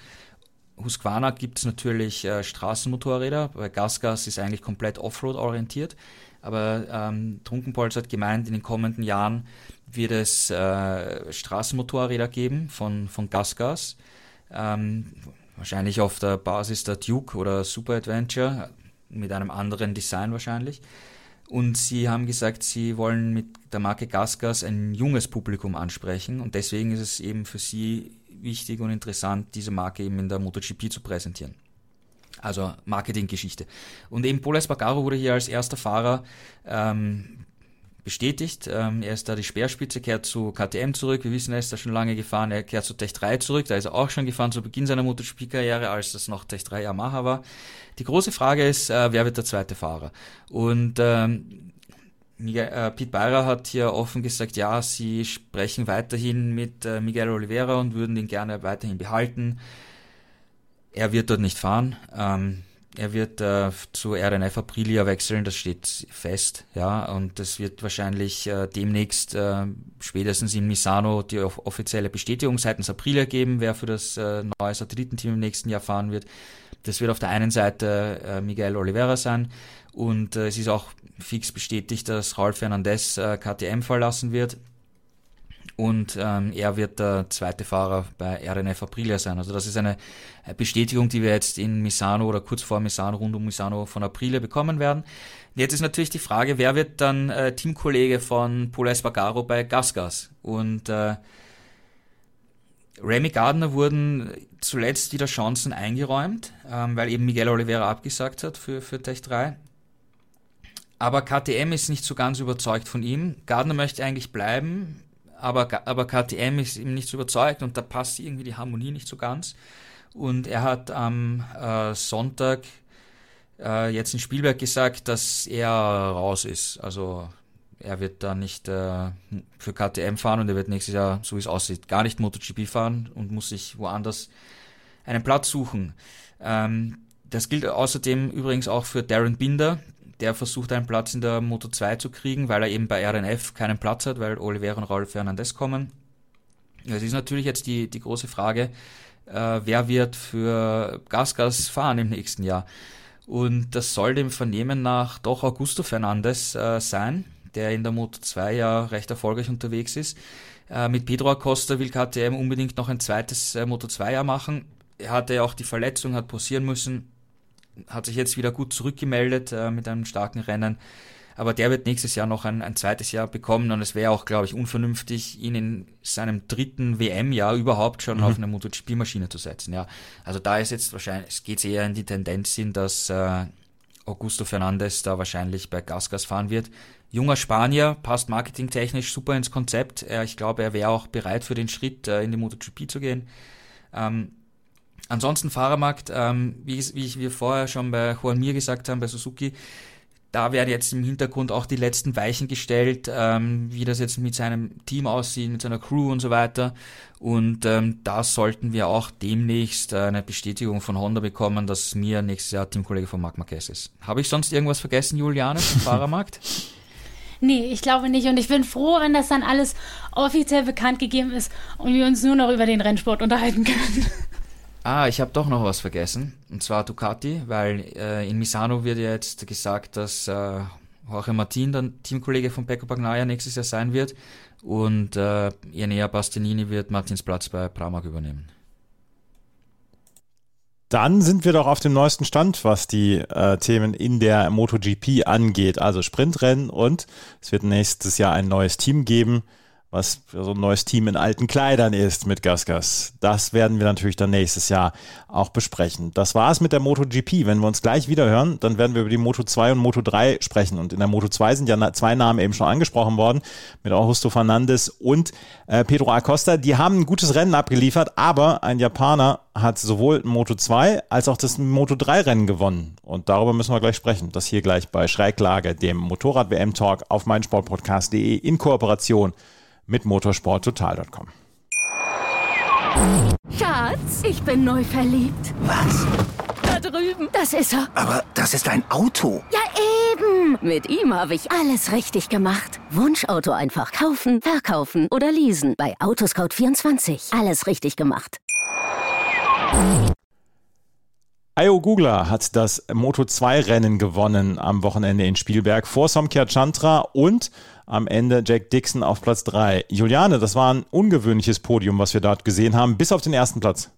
S3: Husqvarna gibt es natürlich äh, Straßenmotorräder, weil Gasgas ist eigentlich komplett Offroad orientiert. Aber ähm, Trunkenpolz hat gemeint, in den kommenden Jahren wird es äh, Straßenmotorräder geben von, von Gasgas. Ähm, wahrscheinlich auf der Basis der Duke oder Super Adventure, mit einem anderen Design wahrscheinlich. Und sie haben gesagt, sie wollen mit der Marke Gasgas ein junges Publikum ansprechen und deswegen ist es eben für sie wichtig und interessant, diese Marke eben in der MotoGP zu präsentieren. Also Marketinggeschichte. Und eben Paul Espargaro wurde hier als erster Fahrer ähm, bestätigt. Ähm, er ist da die Speerspitze, kehrt zu KTM zurück. Wir wissen, er ist da schon lange gefahren. Er kehrt zu Tech 3 zurück. Da ist er auch schon gefahren zu Beginn seiner MotoGP-Karriere, als das noch Tech 3 Yamaha war. Die große Frage ist, äh, wer wird der zweite Fahrer? Und ähm, Äh, Pete Beira hat hier offen gesagt, ja, sie sprechen weiterhin mit äh, Miguel Oliveira und würden ihn gerne weiterhin behalten. Er wird dort nicht fahren. Ähm, er wird äh, zu RNF Aprilia wechseln, das steht fest, ja, und das wird wahrscheinlich äh, demnächst äh, spätestens in Misano die offizielle Bestätigung seitens Aprilia geben, wer für das äh, neue Satellitenteam im nächsten Jahr fahren wird. Das wird auf der einen Seite Miguel Oliveira sein und äh, es ist auch fix bestätigt, dass Raul Fernandez äh, KTM verlassen wird. Und ähm, er wird der zweite Fahrer bei RNF Aprilia sein. Also das ist eine Bestätigung, die wir jetzt in Misano oder kurz vor Misano, rund um Misano von Aprilia bekommen werden. Jetzt ist natürlich die Frage, wer wird dann äh, Teamkollege von Paul Espargaro bei Gasgas? Und äh, Remy Gardner wurden zuletzt wieder Chancen eingeräumt, ähm, weil eben Miguel Oliveira abgesagt hat für, für Tech 3. Aber KTM ist nicht so ganz überzeugt von ihm. Gardner möchte eigentlich bleiben, aber, aber KTM ist ihm nicht so überzeugt und da passt irgendwie die Harmonie nicht so ganz. Und er hat am äh, Sonntag äh, jetzt in Spielberg gesagt, dass er raus ist. Also er wird da nicht äh, für KTM fahren und er wird nächstes Jahr, so wie es aussieht, gar nicht MotoGP fahren und muss sich woanders einen Platz suchen. Ähm, das gilt außerdem übrigens auch für Darren Binder, der versucht einen Platz in der Moto 2 zu kriegen, weil er eben bei RNF keinen Platz hat, weil Oliveira und Raul Fernandez kommen. Es ist natürlich jetzt die, die große Frage, äh, wer wird für Gasgas fahren im nächsten Jahr? Und das soll dem Vernehmen nach doch Augusto Fernandes äh, sein, der in der Moto 2 ja recht erfolgreich unterwegs ist. Äh, mit Pedro Acosta will KTM unbedingt noch ein zweites äh, Moto 2 Jahr machen. Er hatte ja auch die Verletzung, hat pausieren müssen, hat sich jetzt wieder gut zurückgemeldet äh, mit einem starken Rennen. Aber der wird nächstes Jahr noch ein, ein zweites Jahr bekommen und es wäre auch, glaube ich, unvernünftig, ihn in seinem dritten WM-Jahr überhaupt schon mhm. auf eine MotoGP-Maschine zu setzen. Ja, also da ist jetzt wahrscheinlich, es geht eher in die Tendenz hin, dass äh, Augusto Fernandes da wahrscheinlich bei Gasgas fahren wird. Junger Spanier, passt marketingtechnisch super ins Konzept. Äh, ich glaube, er wäre auch bereit für den Schritt, äh, in die MotoGP zu gehen. Ähm, ansonsten Fahrermarkt, ähm, wie, wie wir vorher schon bei Juan Mir gesagt haben, bei Suzuki, da werden jetzt im Hintergrund auch die letzten Weichen gestellt, ähm, wie das jetzt mit seinem Team aussieht, mit seiner Crew und so weiter. Und ähm, da sollten wir auch demnächst äh, eine Bestätigung von Honda bekommen, dass mir nächstes Jahr Teamkollege von Marc Marquez ist. Habe ich sonst irgendwas vergessen, Juliane, vom [laughs] Fahrermarkt?
S2: Nee, ich glaube nicht. Und ich bin froh, wenn das dann alles offiziell bekannt gegeben ist und wir uns nur noch über den Rennsport unterhalten können.
S3: Ah, ich habe doch noch was vergessen. Und zwar Ducati, weil äh, in Misano wird ja jetzt gesagt, dass äh, Jorge Martin dann Teamkollege von Pecco Bagnaia nächstes Jahr sein wird. Und äh, Enea Bastianini wird Martins Platz bei Pramac übernehmen.
S1: Dann sind wir doch auf dem neuesten Stand, was die äh, Themen in der MotoGP angeht. Also Sprintrennen und es wird nächstes Jahr ein neues Team geben was so ein neues Team in alten Kleidern ist mit Gasgas. Das werden wir natürlich dann nächstes Jahr auch besprechen. Das war es mit der MotoGP. Wenn wir uns gleich wieder hören, dann werden wir über die Moto 2 und Moto 3 sprechen. Und in der Moto 2 sind ja zwei Namen eben schon angesprochen worden, mit Augusto Fernandes und äh, Pedro Acosta. Die haben ein gutes Rennen abgeliefert, aber ein Japaner hat sowohl Moto 2 als auch das Moto 3 Rennen gewonnen. Und darüber müssen wir gleich sprechen. Das hier gleich bei Schräglage, dem Motorrad-WM-Talk auf meinsportpodcast.de in Kooperation mit motorsporttotal.com.
S4: Schatz, ich bin neu verliebt.
S5: Was?
S4: Da drüben. Das ist er.
S5: Aber das ist ein Auto.
S4: Ja, eben. Mit ihm habe ich alles richtig gemacht. Wunschauto einfach kaufen, verkaufen oder leasen. Bei Autoscout24. Alles richtig gemacht.
S1: Ayo Gugler hat das Moto2-Rennen gewonnen am Wochenende in Spielberg vor Somkya Chandra und am Ende Jack Dixon auf Platz 3. Juliane, das war ein ungewöhnliches Podium, was wir dort gesehen haben, bis auf den ersten Platz.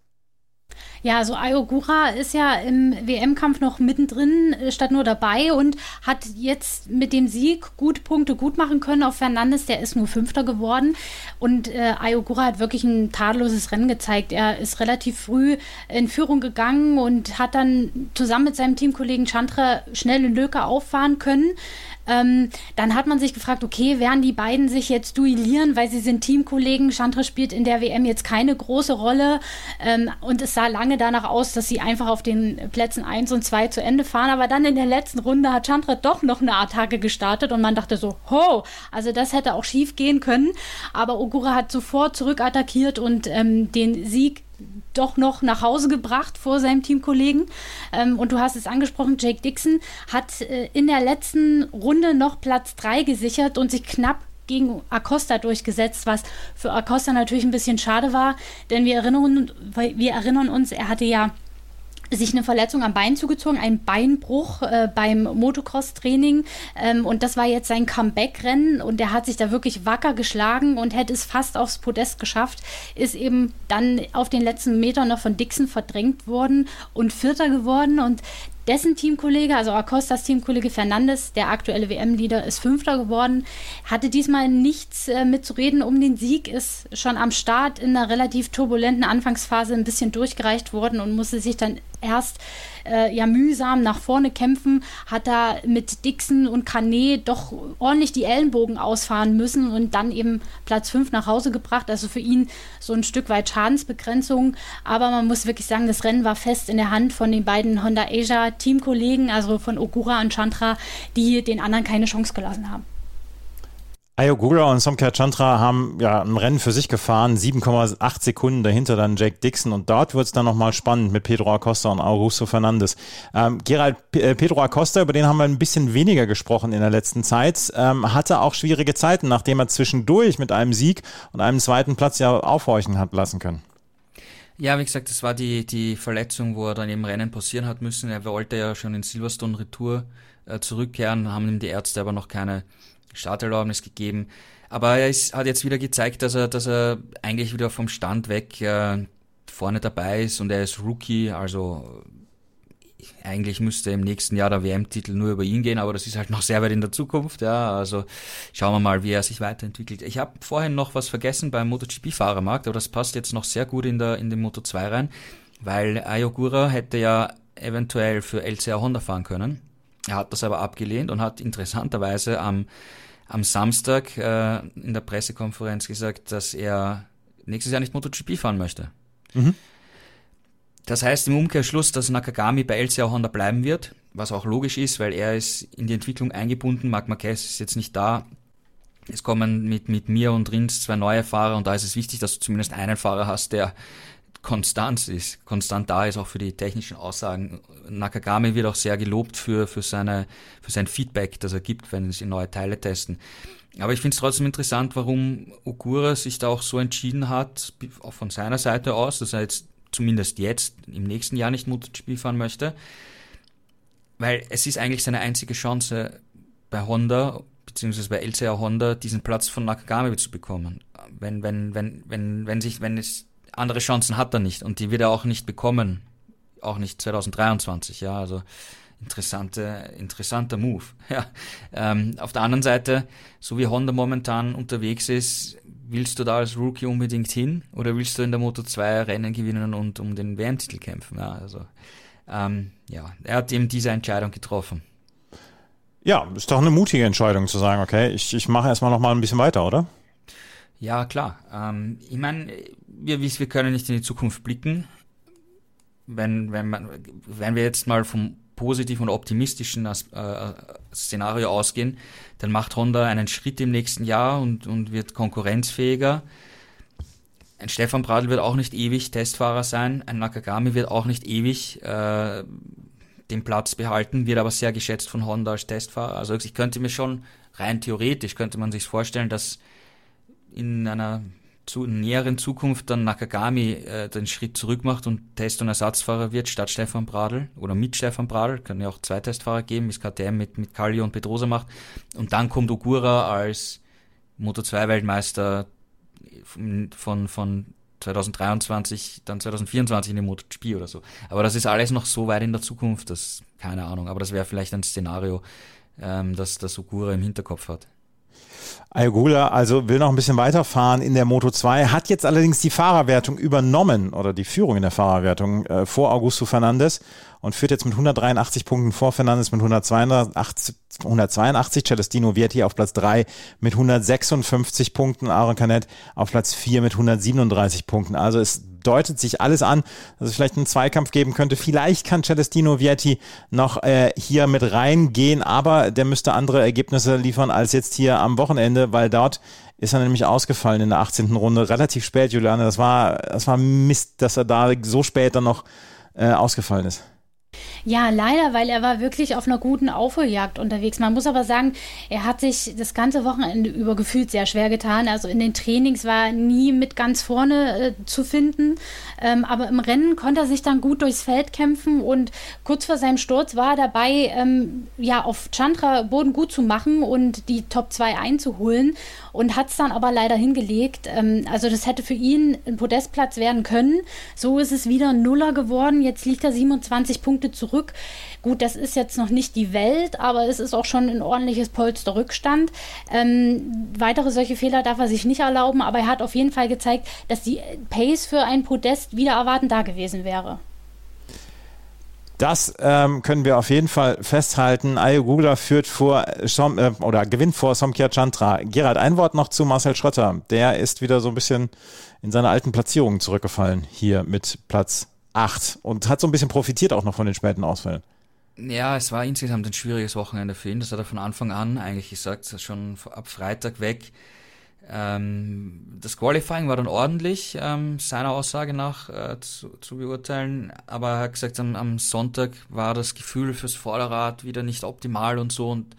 S2: Ja, also Ayogura ist ja im WM-Kampf noch mittendrin, äh, statt nur dabei und hat jetzt mit dem Sieg gut Punkte gut machen können auf Fernandes. Der ist nur Fünfter geworden und äh, Ayogura hat wirklich ein tadelloses Rennen gezeigt. Er ist relativ früh in Führung gegangen und hat dann zusammen mit seinem Teamkollegen Chandra schnell in Löke auffahren können. Ähm, dann hat man sich gefragt, okay, werden die beiden sich jetzt duellieren, weil sie sind Teamkollegen. Chantre spielt in der WM jetzt keine große Rolle ähm, und es sah lange danach aus, dass sie einfach auf den Plätzen 1 und 2 zu Ende fahren. Aber dann in der letzten Runde hat Chantre doch noch eine Attacke gestartet und man dachte so, ho, also das hätte auch schief gehen können. Aber Ogura hat sofort zurückattackiert und ähm, den Sieg doch noch nach Hause gebracht vor seinem Teamkollegen. Ähm, und du hast es angesprochen, Jake Dixon hat äh, in der letzten Runde noch Platz 3 gesichert und sich knapp gegen Acosta durchgesetzt, was für Acosta natürlich ein bisschen schade war, denn wir erinnern, wir erinnern uns, er hatte ja sich eine Verletzung am Bein zugezogen, ein Beinbruch äh, beim Motocross-Training. Ähm, und das war jetzt sein Comeback-Rennen und er hat sich da wirklich wacker geschlagen und hätte es fast aufs Podest geschafft. Ist eben dann auf den letzten Metern noch von Dixon verdrängt worden und Vierter geworden. Und dessen Teamkollege, also Acostas Teamkollege Fernandes, der aktuelle WM-Leader, ist Fünfter geworden, hatte diesmal nichts äh, mitzureden. Um den Sieg, ist schon am Start in einer relativ turbulenten Anfangsphase ein bisschen durchgereicht worden und musste sich dann erst äh, ja mühsam nach vorne kämpfen, hat da mit Dixon und Canet doch ordentlich die Ellenbogen ausfahren müssen und dann eben Platz 5 nach Hause gebracht. Also für ihn so ein Stück weit Schadensbegrenzung. Aber man muss wirklich sagen, das Rennen war fest in der Hand von den beiden Honda Asia Teamkollegen, also von Ogura und Chantra, die den anderen keine Chance gelassen haben.
S1: Ayo Gura und Somkar Chandra haben ja ein Rennen für sich gefahren, 7,8 Sekunden dahinter dann Jake Dixon und dort wird es dann nochmal spannend mit Pedro Acosta und Augusto Fernandes. Ähm, Gerald, äh, Pedro Acosta, über den haben wir ein bisschen weniger gesprochen in der letzten Zeit, ähm, hatte auch schwierige Zeiten, nachdem er zwischendurch mit einem Sieg und einem zweiten Platz ja aufhorchen hat lassen können.
S3: Ja, wie gesagt, das war die, die Verletzung, wo er dann im Rennen passieren hat müssen. Er wollte ja schon in Silverstone Retour äh, zurückkehren, haben ihm die Ärzte aber noch keine Starterlaubnis gegeben. Aber er ist, hat jetzt wieder gezeigt, dass er, dass er eigentlich wieder vom Stand weg äh, vorne dabei ist und er ist Rookie, also eigentlich müsste im nächsten Jahr der WM-Titel nur über ihn gehen, aber das ist halt noch sehr weit in der Zukunft. Ja, also schauen wir mal, wie er sich weiterentwickelt. Ich habe vorhin noch was vergessen beim MotoGP-Fahrermarkt, aber das passt jetzt noch sehr gut in der in den Moto 2 rein, weil Ayogura hätte ja eventuell für LCR Honda fahren können. Er hat das aber abgelehnt und hat interessanterweise am am Samstag äh, in der Pressekonferenz gesagt, dass er nächstes Jahr nicht MotoGP fahren möchte. Mhm. Das heißt im Umkehrschluss, dass Nakagami bei LCA Honda bleiben wird, was auch logisch ist, weil er ist in die Entwicklung eingebunden. Marc Marquez ist jetzt nicht da. Es kommen mit, mit mir und Rins zwei neue Fahrer und da ist es wichtig, dass du zumindest einen Fahrer hast, der konstant ist, konstant da ist, auch für die technischen Aussagen. Nakagami wird auch sehr gelobt für, für, seine, für sein Feedback, das er gibt, wenn sie neue Teile testen. Aber ich finde es trotzdem interessant, warum Ogura sich da auch so entschieden hat, auch von seiner Seite aus, dass er jetzt zumindest jetzt im nächsten Jahr nicht MotoGP fahren möchte, weil es ist eigentlich seine einzige Chance bei Honda beziehungsweise bei LCR Honda diesen Platz von Nakagami zu bekommen. Wenn wenn wenn wenn wenn sich wenn es andere Chancen hat er nicht und die wird er auch nicht bekommen, auch nicht 2023. Ja, also interessante, interessanter Move. [laughs] Ja. Ähm, auf der anderen Seite, so wie Honda momentan unterwegs ist, willst du da als Rookie unbedingt hin oder willst du in der Moto 2 Rennen gewinnen und um den WM-Titel kämpfen? Ja, also, ähm, ja, er hat eben diese Entscheidung getroffen.
S1: Ja, ist doch eine mutige Entscheidung zu sagen, okay, ich, ich mache erstmal noch mal ein bisschen weiter, oder?
S3: Ja, klar. Ähm, ich meine, wir, wir können nicht in die Zukunft blicken. Wenn, wenn, man, wenn wir jetzt mal vom positiven und optimistischen äh, Szenario ausgehen, dann macht Honda einen Schritt im nächsten Jahr und, und wird konkurrenzfähiger. Ein Stefan Bradl wird auch nicht ewig Testfahrer sein, ein Nakagami wird auch nicht ewig äh, den Platz behalten, wird aber sehr geschätzt von Honda als Testfahrer. Also ich könnte mir schon rein theoretisch könnte man sich vorstellen, dass in einer zu näheren Zukunft dann Nakagami äh, den Schritt zurück macht und Test- und Ersatzfahrer wird statt Stefan Bradl oder mit Stefan Bradl, können ja auch zwei Testfahrer geben, bis KTM mit, mit Kallio und Pedrosa macht. Und dann kommt Ogura als Moto2-Weltmeister von, von, von 2023, dann 2024 in den MotoGP oder so. Aber das ist alles noch so weit in der Zukunft, dass, keine Ahnung, aber das wäre vielleicht ein Szenario, ähm, das, das Ogura im Hinterkopf hat.
S1: Ayogula also will noch ein bisschen weiterfahren in der Moto 2, hat jetzt allerdings die Fahrerwertung übernommen oder die Führung in der Fahrerwertung äh, vor Augusto Fernandes und führt jetzt mit 183 Punkten vor Fernandes mit 182, 182 Celestino Vietti auf Platz 3 mit 156 Punkten, Aaron Canet auf Platz 4 mit 137 Punkten. Also es deutet sich alles an, dass es vielleicht einen Zweikampf geben könnte. Vielleicht kann Celestino Vietti noch äh, hier mit reingehen, aber der müsste andere Ergebnisse liefern als jetzt hier am Wochenende, weil dort ist er nämlich ausgefallen in der 18. Runde, relativ spät, Juliane. Das war, das war Mist, dass er da so spät dann noch äh, ausgefallen ist.
S2: Ja, leider, weil er war wirklich auf einer guten Aufholjagd unterwegs. Man muss aber sagen, er hat sich das ganze Wochenende über gefühlt sehr schwer getan. Also in den Trainings war er nie mit ganz vorne äh, zu finden. Ähm, aber im Rennen konnte er sich dann gut durchs Feld kämpfen und kurz vor seinem Sturz war er dabei, ähm, ja, auf Chandra Boden gut zu machen und die Top 2 einzuholen und hat es dann aber leider hingelegt. Ähm, also das hätte für ihn ein Podestplatz werden können. So ist es wieder Nuller geworden. Jetzt liegt er 27 Punkte zurück. Gut, das ist jetzt noch nicht die Welt, aber es ist auch schon ein ordentliches Polsterrückstand. Ähm, weitere solche Fehler darf er sich nicht erlauben, aber er hat auf jeden Fall gezeigt, dass die Pace für ein Podest wieder erwarten da gewesen wäre.
S1: Das ähm, können wir auf jeden Fall festhalten. Ayo Gugler führt vor Som, äh, oder gewinnt vor Somkia Chantra. Gerald, ein Wort noch zu Marcel Schrötter. Der ist wieder so ein bisschen in seine alten Platzierungen zurückgefallen hier mit Platz 8 und hat so ein bisschen profitiert auch noch von den späten Ausfällen.
S3: Ja, es war insgesamt ein schwieriges Wochenende für ihn. Das hat er von Anfang an eigentlich gesagt, schon ab Freitag weg ähm, das Qualifying war dann ordentlich, ähm, seiner Aussage nach äh, zu, zu, beurteilen, aber er hat gesagt, am, Sonntag war das Gefühl fürs Vorderrad wieder nicht optimal und so und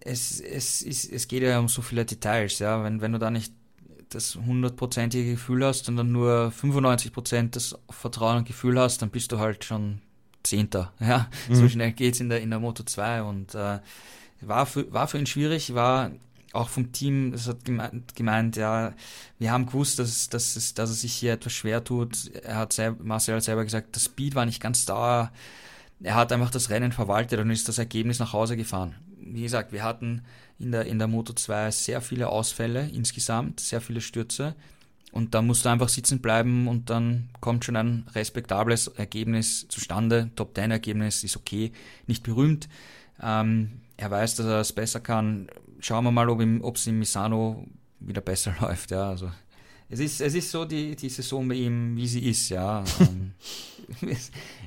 S3: es, es, es geht ja um so viele Details, ja, wenn, wenn du da nicht das hundertprozentige Gefühl hast und dann nur 95 Prozent das Vertrauen und Gefühl hast, dann bist du halt schon Zehnter. [laughs] Ja, mhm. so schnell geht's in der, in der Moto 2 und äh, war, für, war für ihn schwierig, war auch vom Team, es hat gemeint, gemeint, ja, wir haben gewusst, dass, dass, es, dass er sich hier etwas schwer tut. Er hat selber, Marcel hat selber gesagt, das Speed war nicht ganz da. Er hat einfach das Rennen verwaltet und ist das Ergebnis nach Hause gefahren. Wie gesagt, wir hatten in der, in der Moto 2 sehr viele Ausfälle insgesamt, sehr viele Stürze. Und da musst du einfach sitzen bleiben und dann kommt schon ein respektables Ergebnis zustande. Top 10 Ergebnis ist okay, nicht berühmt. Ähm, er weiß, dass er es besser kann. Schauen wir mal, ob es in Misano wieder besser [laughs] läuft. Ja, also es ist, es ist so die, die Saison bei ihm, wie sie ist, ja. [laughs] ähm,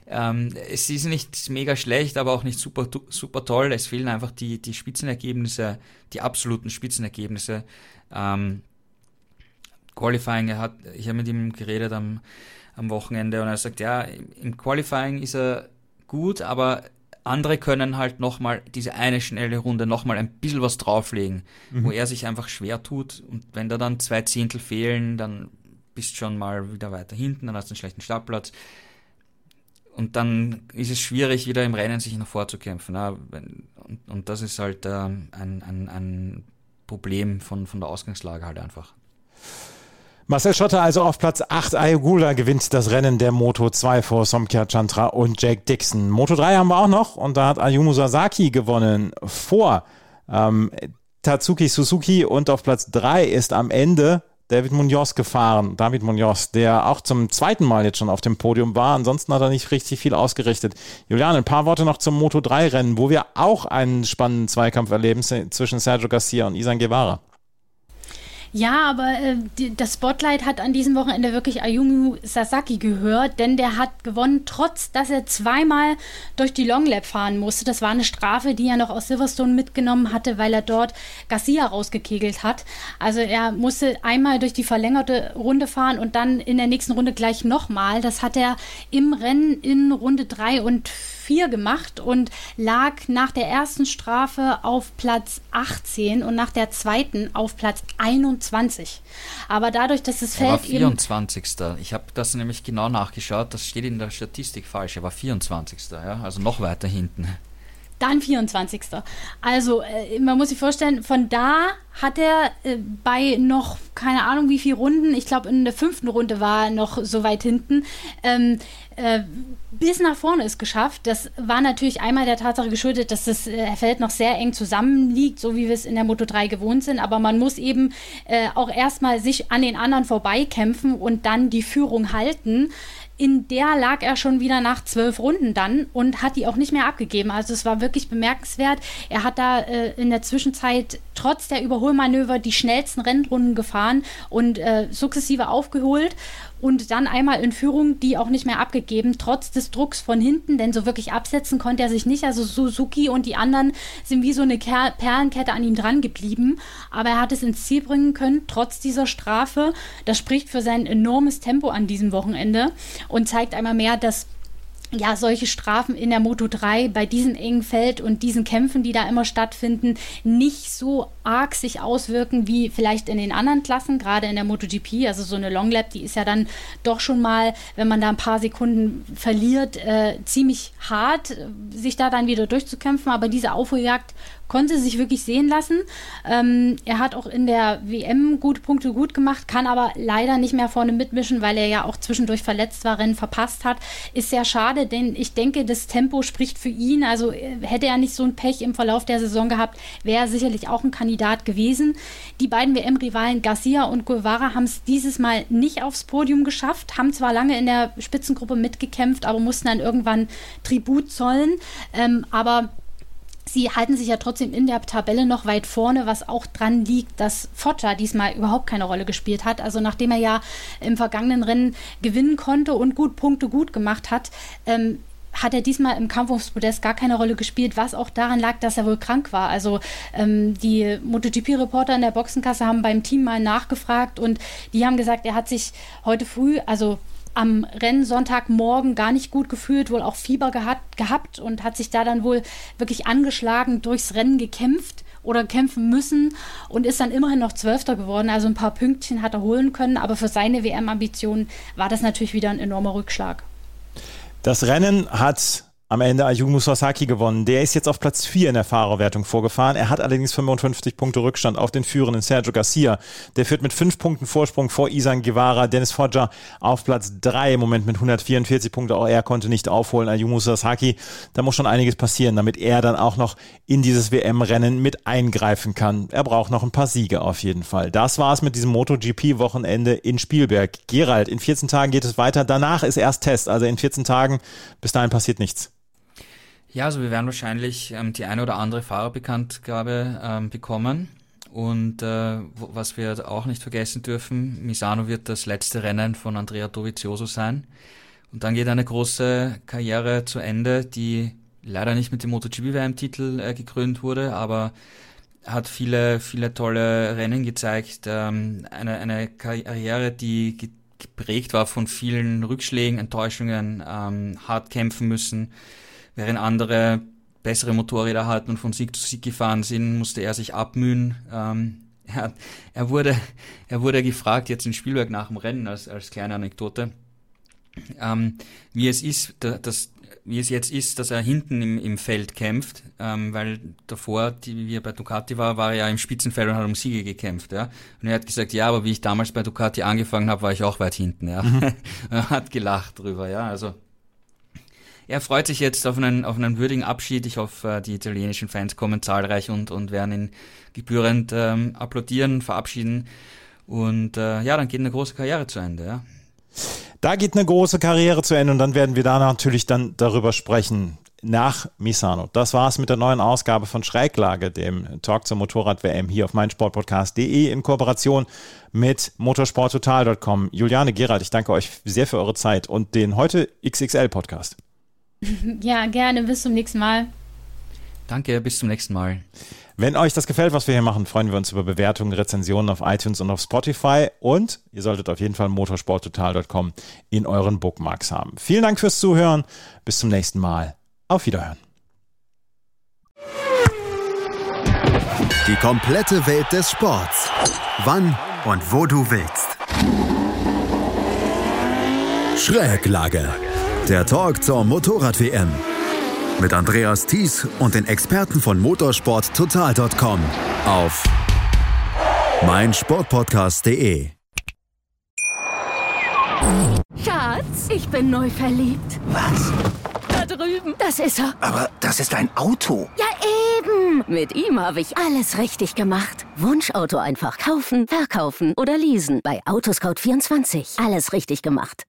S3: ähm, es ist nicht mega schlecht, aber auch nicht super, super toll. Es fehlen einfach die, die Spitzenergebnisse, die absoluten Spitzenergebnisse. Ähm, Qualifying, er hat, ich habe mit ihm geredet am, am Wochenende und er sagt, ja, im Qualifying ist er gut, aber andere können halt nochmal diese eine schnelle Runde nochmal ein bisschen was drauflegen, mhm. wo er sich einfach schwer tut. Und wenn da dann zwei Zehntel fehlen, dann bist schon mal wieder weiter hinten, dann hast du einen schlechten Startplatz. Und dann ist es schwierig, wieder im Rennen sich noch vorzukämpfen. Und, und das ist halt ähm, ein, ein, ein Problem von, von der Ausgangslage halt einfach.
S1: Marcel Schotter also auf Platz 8. Ayogula gewinnt das Rennen der Moto 2 vor Somkia Chantra und Jake Dixon. Moto 3 haben wir auch noch und da hat Ayumu Sasaki gewonnen vor ähm, Tatsuki Suzuki und auf Platz 3 ist am Ende David Munoz gefahren. David Munoz, der auch zum zweiten Mal jetzt schon auf dem Podium war. Ansonsten hat er nicht richtig viel ausgerichtet. Julian, ein paar Worte noch zum Moto 3 Rennen, wo wir auch einen spannenden Zweikampf erleben zwischen Sergio Garcia und Isan Guevara.
S2: Ja, aber äh, das Spotlight hat an diesem Wochenende wirklich Ayumu Sasaki gehört, denn der hat gewonnen, trotz dass er zweimal durch die Long Lap fahren musste. Das war eine Strafe, die er noch aus Silverstone mitgenommen hatte, weil er dort Garcia rausgekegelt hat. Also er musste einmal durch die verlängerte Runde fahren und dann in der nächsten Runde gleich nochmal. Das hat er im Rennen in Runde 3 und 4 4 gemacht und lag nach der ersten Strafe auf Platz 18 und nach der zweiten auf Platz 21. Aber dadurch, dass das Feld. Er war
S3: 24. ich habe das nämlich genau nachgeschaut, das steht in der Statistik falsch. Er war 24. Ja, also noch weiter hinten.
S2: Dann 24. Also, äh, man muss sich vorstellen, von da hat er äh, bei noch, keine Ahnung wie viele Runden, ich glaube in der fünften Runde war er noch so weit hinten, ähm, äh, bis nach vorne ist geschafft. Das war natürlich einmal der Tatsache geschuldet, dass das äh, Feld noch sehr eng zusammenliegt, so wie wir es in der Moto 3 gewohnt sind. Aber man muss eben äh, auch erstmal sich an den anderen vorbeikämpfen und dann die Führung halten in der lag er schon wieder nach zwölf Runden dann und hat die auch nicht mehr abgegeben. Also es war wirklich bemerkenswert. Er hat da äh, in der Zwischenzeit trotz der Überholmanöver die schnellsten Rennrunden gefahren und äh, sukzessive aufgeholt und dann einmal in Führung die auch nicht mehr abgegeben, trotz des Drucks von hinten, denn so wirklich absetzen konnte er sich nicht. Also Suzuki und die anderen sind wie so eine Perlenkette an ihm dran geblieben, aber er hat es ins Ziel bringen können, trotz dieser Strafe. Das spricht für sein enormes Tempo an diesem Wochenende und zeigt einmal mehr, dass ja, solche Strafen in der Moto 3 bei diesem engen Feld und diesen Kämpfen, die da immer stattfinden, nicht so arg sich auswirken wie vielleicht in den anderen Klassen, gerade in der MotoGP. Also so eine Long Lap, die ist ja dann doch schon mal, wenn man da ein paar Sekunden verliert, äh, ziemlich hart, sich da dann wieder durchzukämpfen. Aber diese Aufholjagd konnte sich wirklich sehen lassen. Ähm, er hat auch in der WM gute Punkte gut gemacht, kann aber leider nicht mehr vorne mitmischen, weil er ja auch zwischendurch verletzt war, Rennen verpasst hat. Ist sehr schade, denn ich denke, das Tempo spricht für ihn. Also äh, hätte er nicht so ein Pech im Verlauf der Saison gehabt, wäre er sicherlich auch ein Kandidat gewesen. Die beiden WM-Rivalen Garcia und Guevara haben es dieses Mal nicht aufs Podium geschafft, haben zwar lange in der Spitzengruppe mitgekämpft, aber mussten dann irgendwann Tribut zollen. Ähm, aber Sie halten sich ja trotzdem in der Tabelle noch weit vorne, was auch dran liegt, dass Foggia diesmal überhaupt keine Rolle gespielt hat. Also nachdem er ja im vergangenen Rennen gewinnen konnte und gut Punkte gut gemacht hat, ähm, hat er diesmal im Kampf ums Podest gar keine Rolle gespielt, was auch daran lag, dass er wohl krank war. Also ähm, die MotoGP-Reporter in der Boxenkasse haben beim Team mal nachgefragt und die haben gesagt, er hat sich heute früh, also am Rennsonntagmorgen gar nicht gut gefühlt, wohl auch Fieber gehabt, gehabt und hat sich da dann wohl wirklich angeschlagen durchs Rennen gekämpft oder kämpfen müssen und ist dann immerhin noch Zwölfter geworden. Also ein paar Pünktchen hat er holen können, aber für seine WM-Ambitionen war das natürlich wieder ein enormer Rückschlag.
S1: Das Rennen hat am Ende Ayumu Sasaki gewonnen. Der ist jetzt auf Platz 4 in der Fahrerwertung vorgefahren. Er hat allerdings 55 Punkte Rückstand auf den führenden Sergio Garcia. Der führt mit 5 Punkten Vorsprung vor Isan Guevara. Dennis Foggia auf Platz 3 im Moment mit 144 Punkte. Auch er konnte nicht aufholen. Ayumu Sasaki, da muss schon einiges passieren, damit er dann auch noch in dieses WM-Rennen mit eingreifen kann. Er braucht noch ein paar Siege auf jeden Fall. Das war es mit diesem MotoGP-Wochenende in Spielberg. Gerald, in 14 Tagen geht es weiter. Danach ist erst Test. Also in 14 Tagen, bis dahin passiert nichts.
S3: Ja, also wir werden wahrscheinlich ähm, die eine oder andere Fahrerbekanntgabe ähm, bekommen. Und äh, was wir auch nicht vergessen dürfen, Misano wird das letzte Rennen von Andrea Dovizioso sein. Und dann geht eine große Karriere zu Ende, die leider nicht mit dem MotoGP-WM-Titel äh, gekrönt wurde, aber hat viele, viele tolle Rennen gezeigt. Ähm, eine, eine Karriere, die geprägt war von vielen Rückschlägen, Enttäuschungen, ähm, hart kämpfen müssen Während andere bessere Motorräder hatten und von Sieg zu Sieg gefahren sind, musste er sich abmühen. Ähm, [laughs] er, er, wurde, er wurde gefragt, jetzt in Spielberg nach dem Rennen, als, als kleine Anekdote, ähm, wie es ist, dass, wie es jetzt ist, dass er hinten im, im Feld kämpft, ähm, weil davor, die, wie er bei Ducati war, war er ja im Spitzenfeld und hat um Siege gekämpft. Ja? Und er hat gesagt, ja, aber wie ich damals bei Ducati angefangen habe, war ich auch weit hinten. Ja? Mhm. [laughs] er hat gelacht drüber. Ja, also er freut sich jetzt auf einen, auf einen würdigen Abschied. Ich hoffe, die italienischen Fans kommen zahlreich und, und werden ihn gebührend ähm, applaudieren, verabschieden. Und äh, ja, dann geht eine große Karriere zu Ende. Ja.
S1: Da geht eine große Karriere zu Ende und dann werden wir da natürlich dann darüber sprechen nach Misano. Das war's mit der neuen Ausgabe von Schräglage, dem Talk zur Motorrad-WM hier auf meinsportpodcast.de in Kooperation mit motorsporttotal.com. Juliane Gerald, ich danke euch sehr für eure Zeit und den heute XXL-Podcast. [laughs]
S2: Ja, gerne. Bis zum nächsten Mal.
S3: Danke, bis zum nächsten Mal.
S1: Wenn euch das gefällt, was wir hier machen, freuen wir uns über Bewertungen, Rezensionen auf iTunes und auf Spotify. Und ihr solltet auf jeden Fall motorsporttotal.com in euren Bookmarks haben. Vielen Dank fürs Zuhören. Bis zum nächsten Mal. Auf Wiederhören.
S6: Die komplette Welt des Sports. Wann und wo du willst. Schräglage. Der Talk zur Motorrad-WM. Mit Andreas Thies und den Experten von motorsporttotal.com auf meinsportpodcast.de.
S4: Schatz, ich bin neu verliebt.
S5: Was?
S4: Da drüben. Das ist er.
S5: Aber das ist ein Auto.
S4: Ja, eben. Mit ihm habe ich alles richtig gemacht. Wunschauto einfach kaufen, verkaufen oder leasen. Bei Autoscout24. Alles richtig gemacht.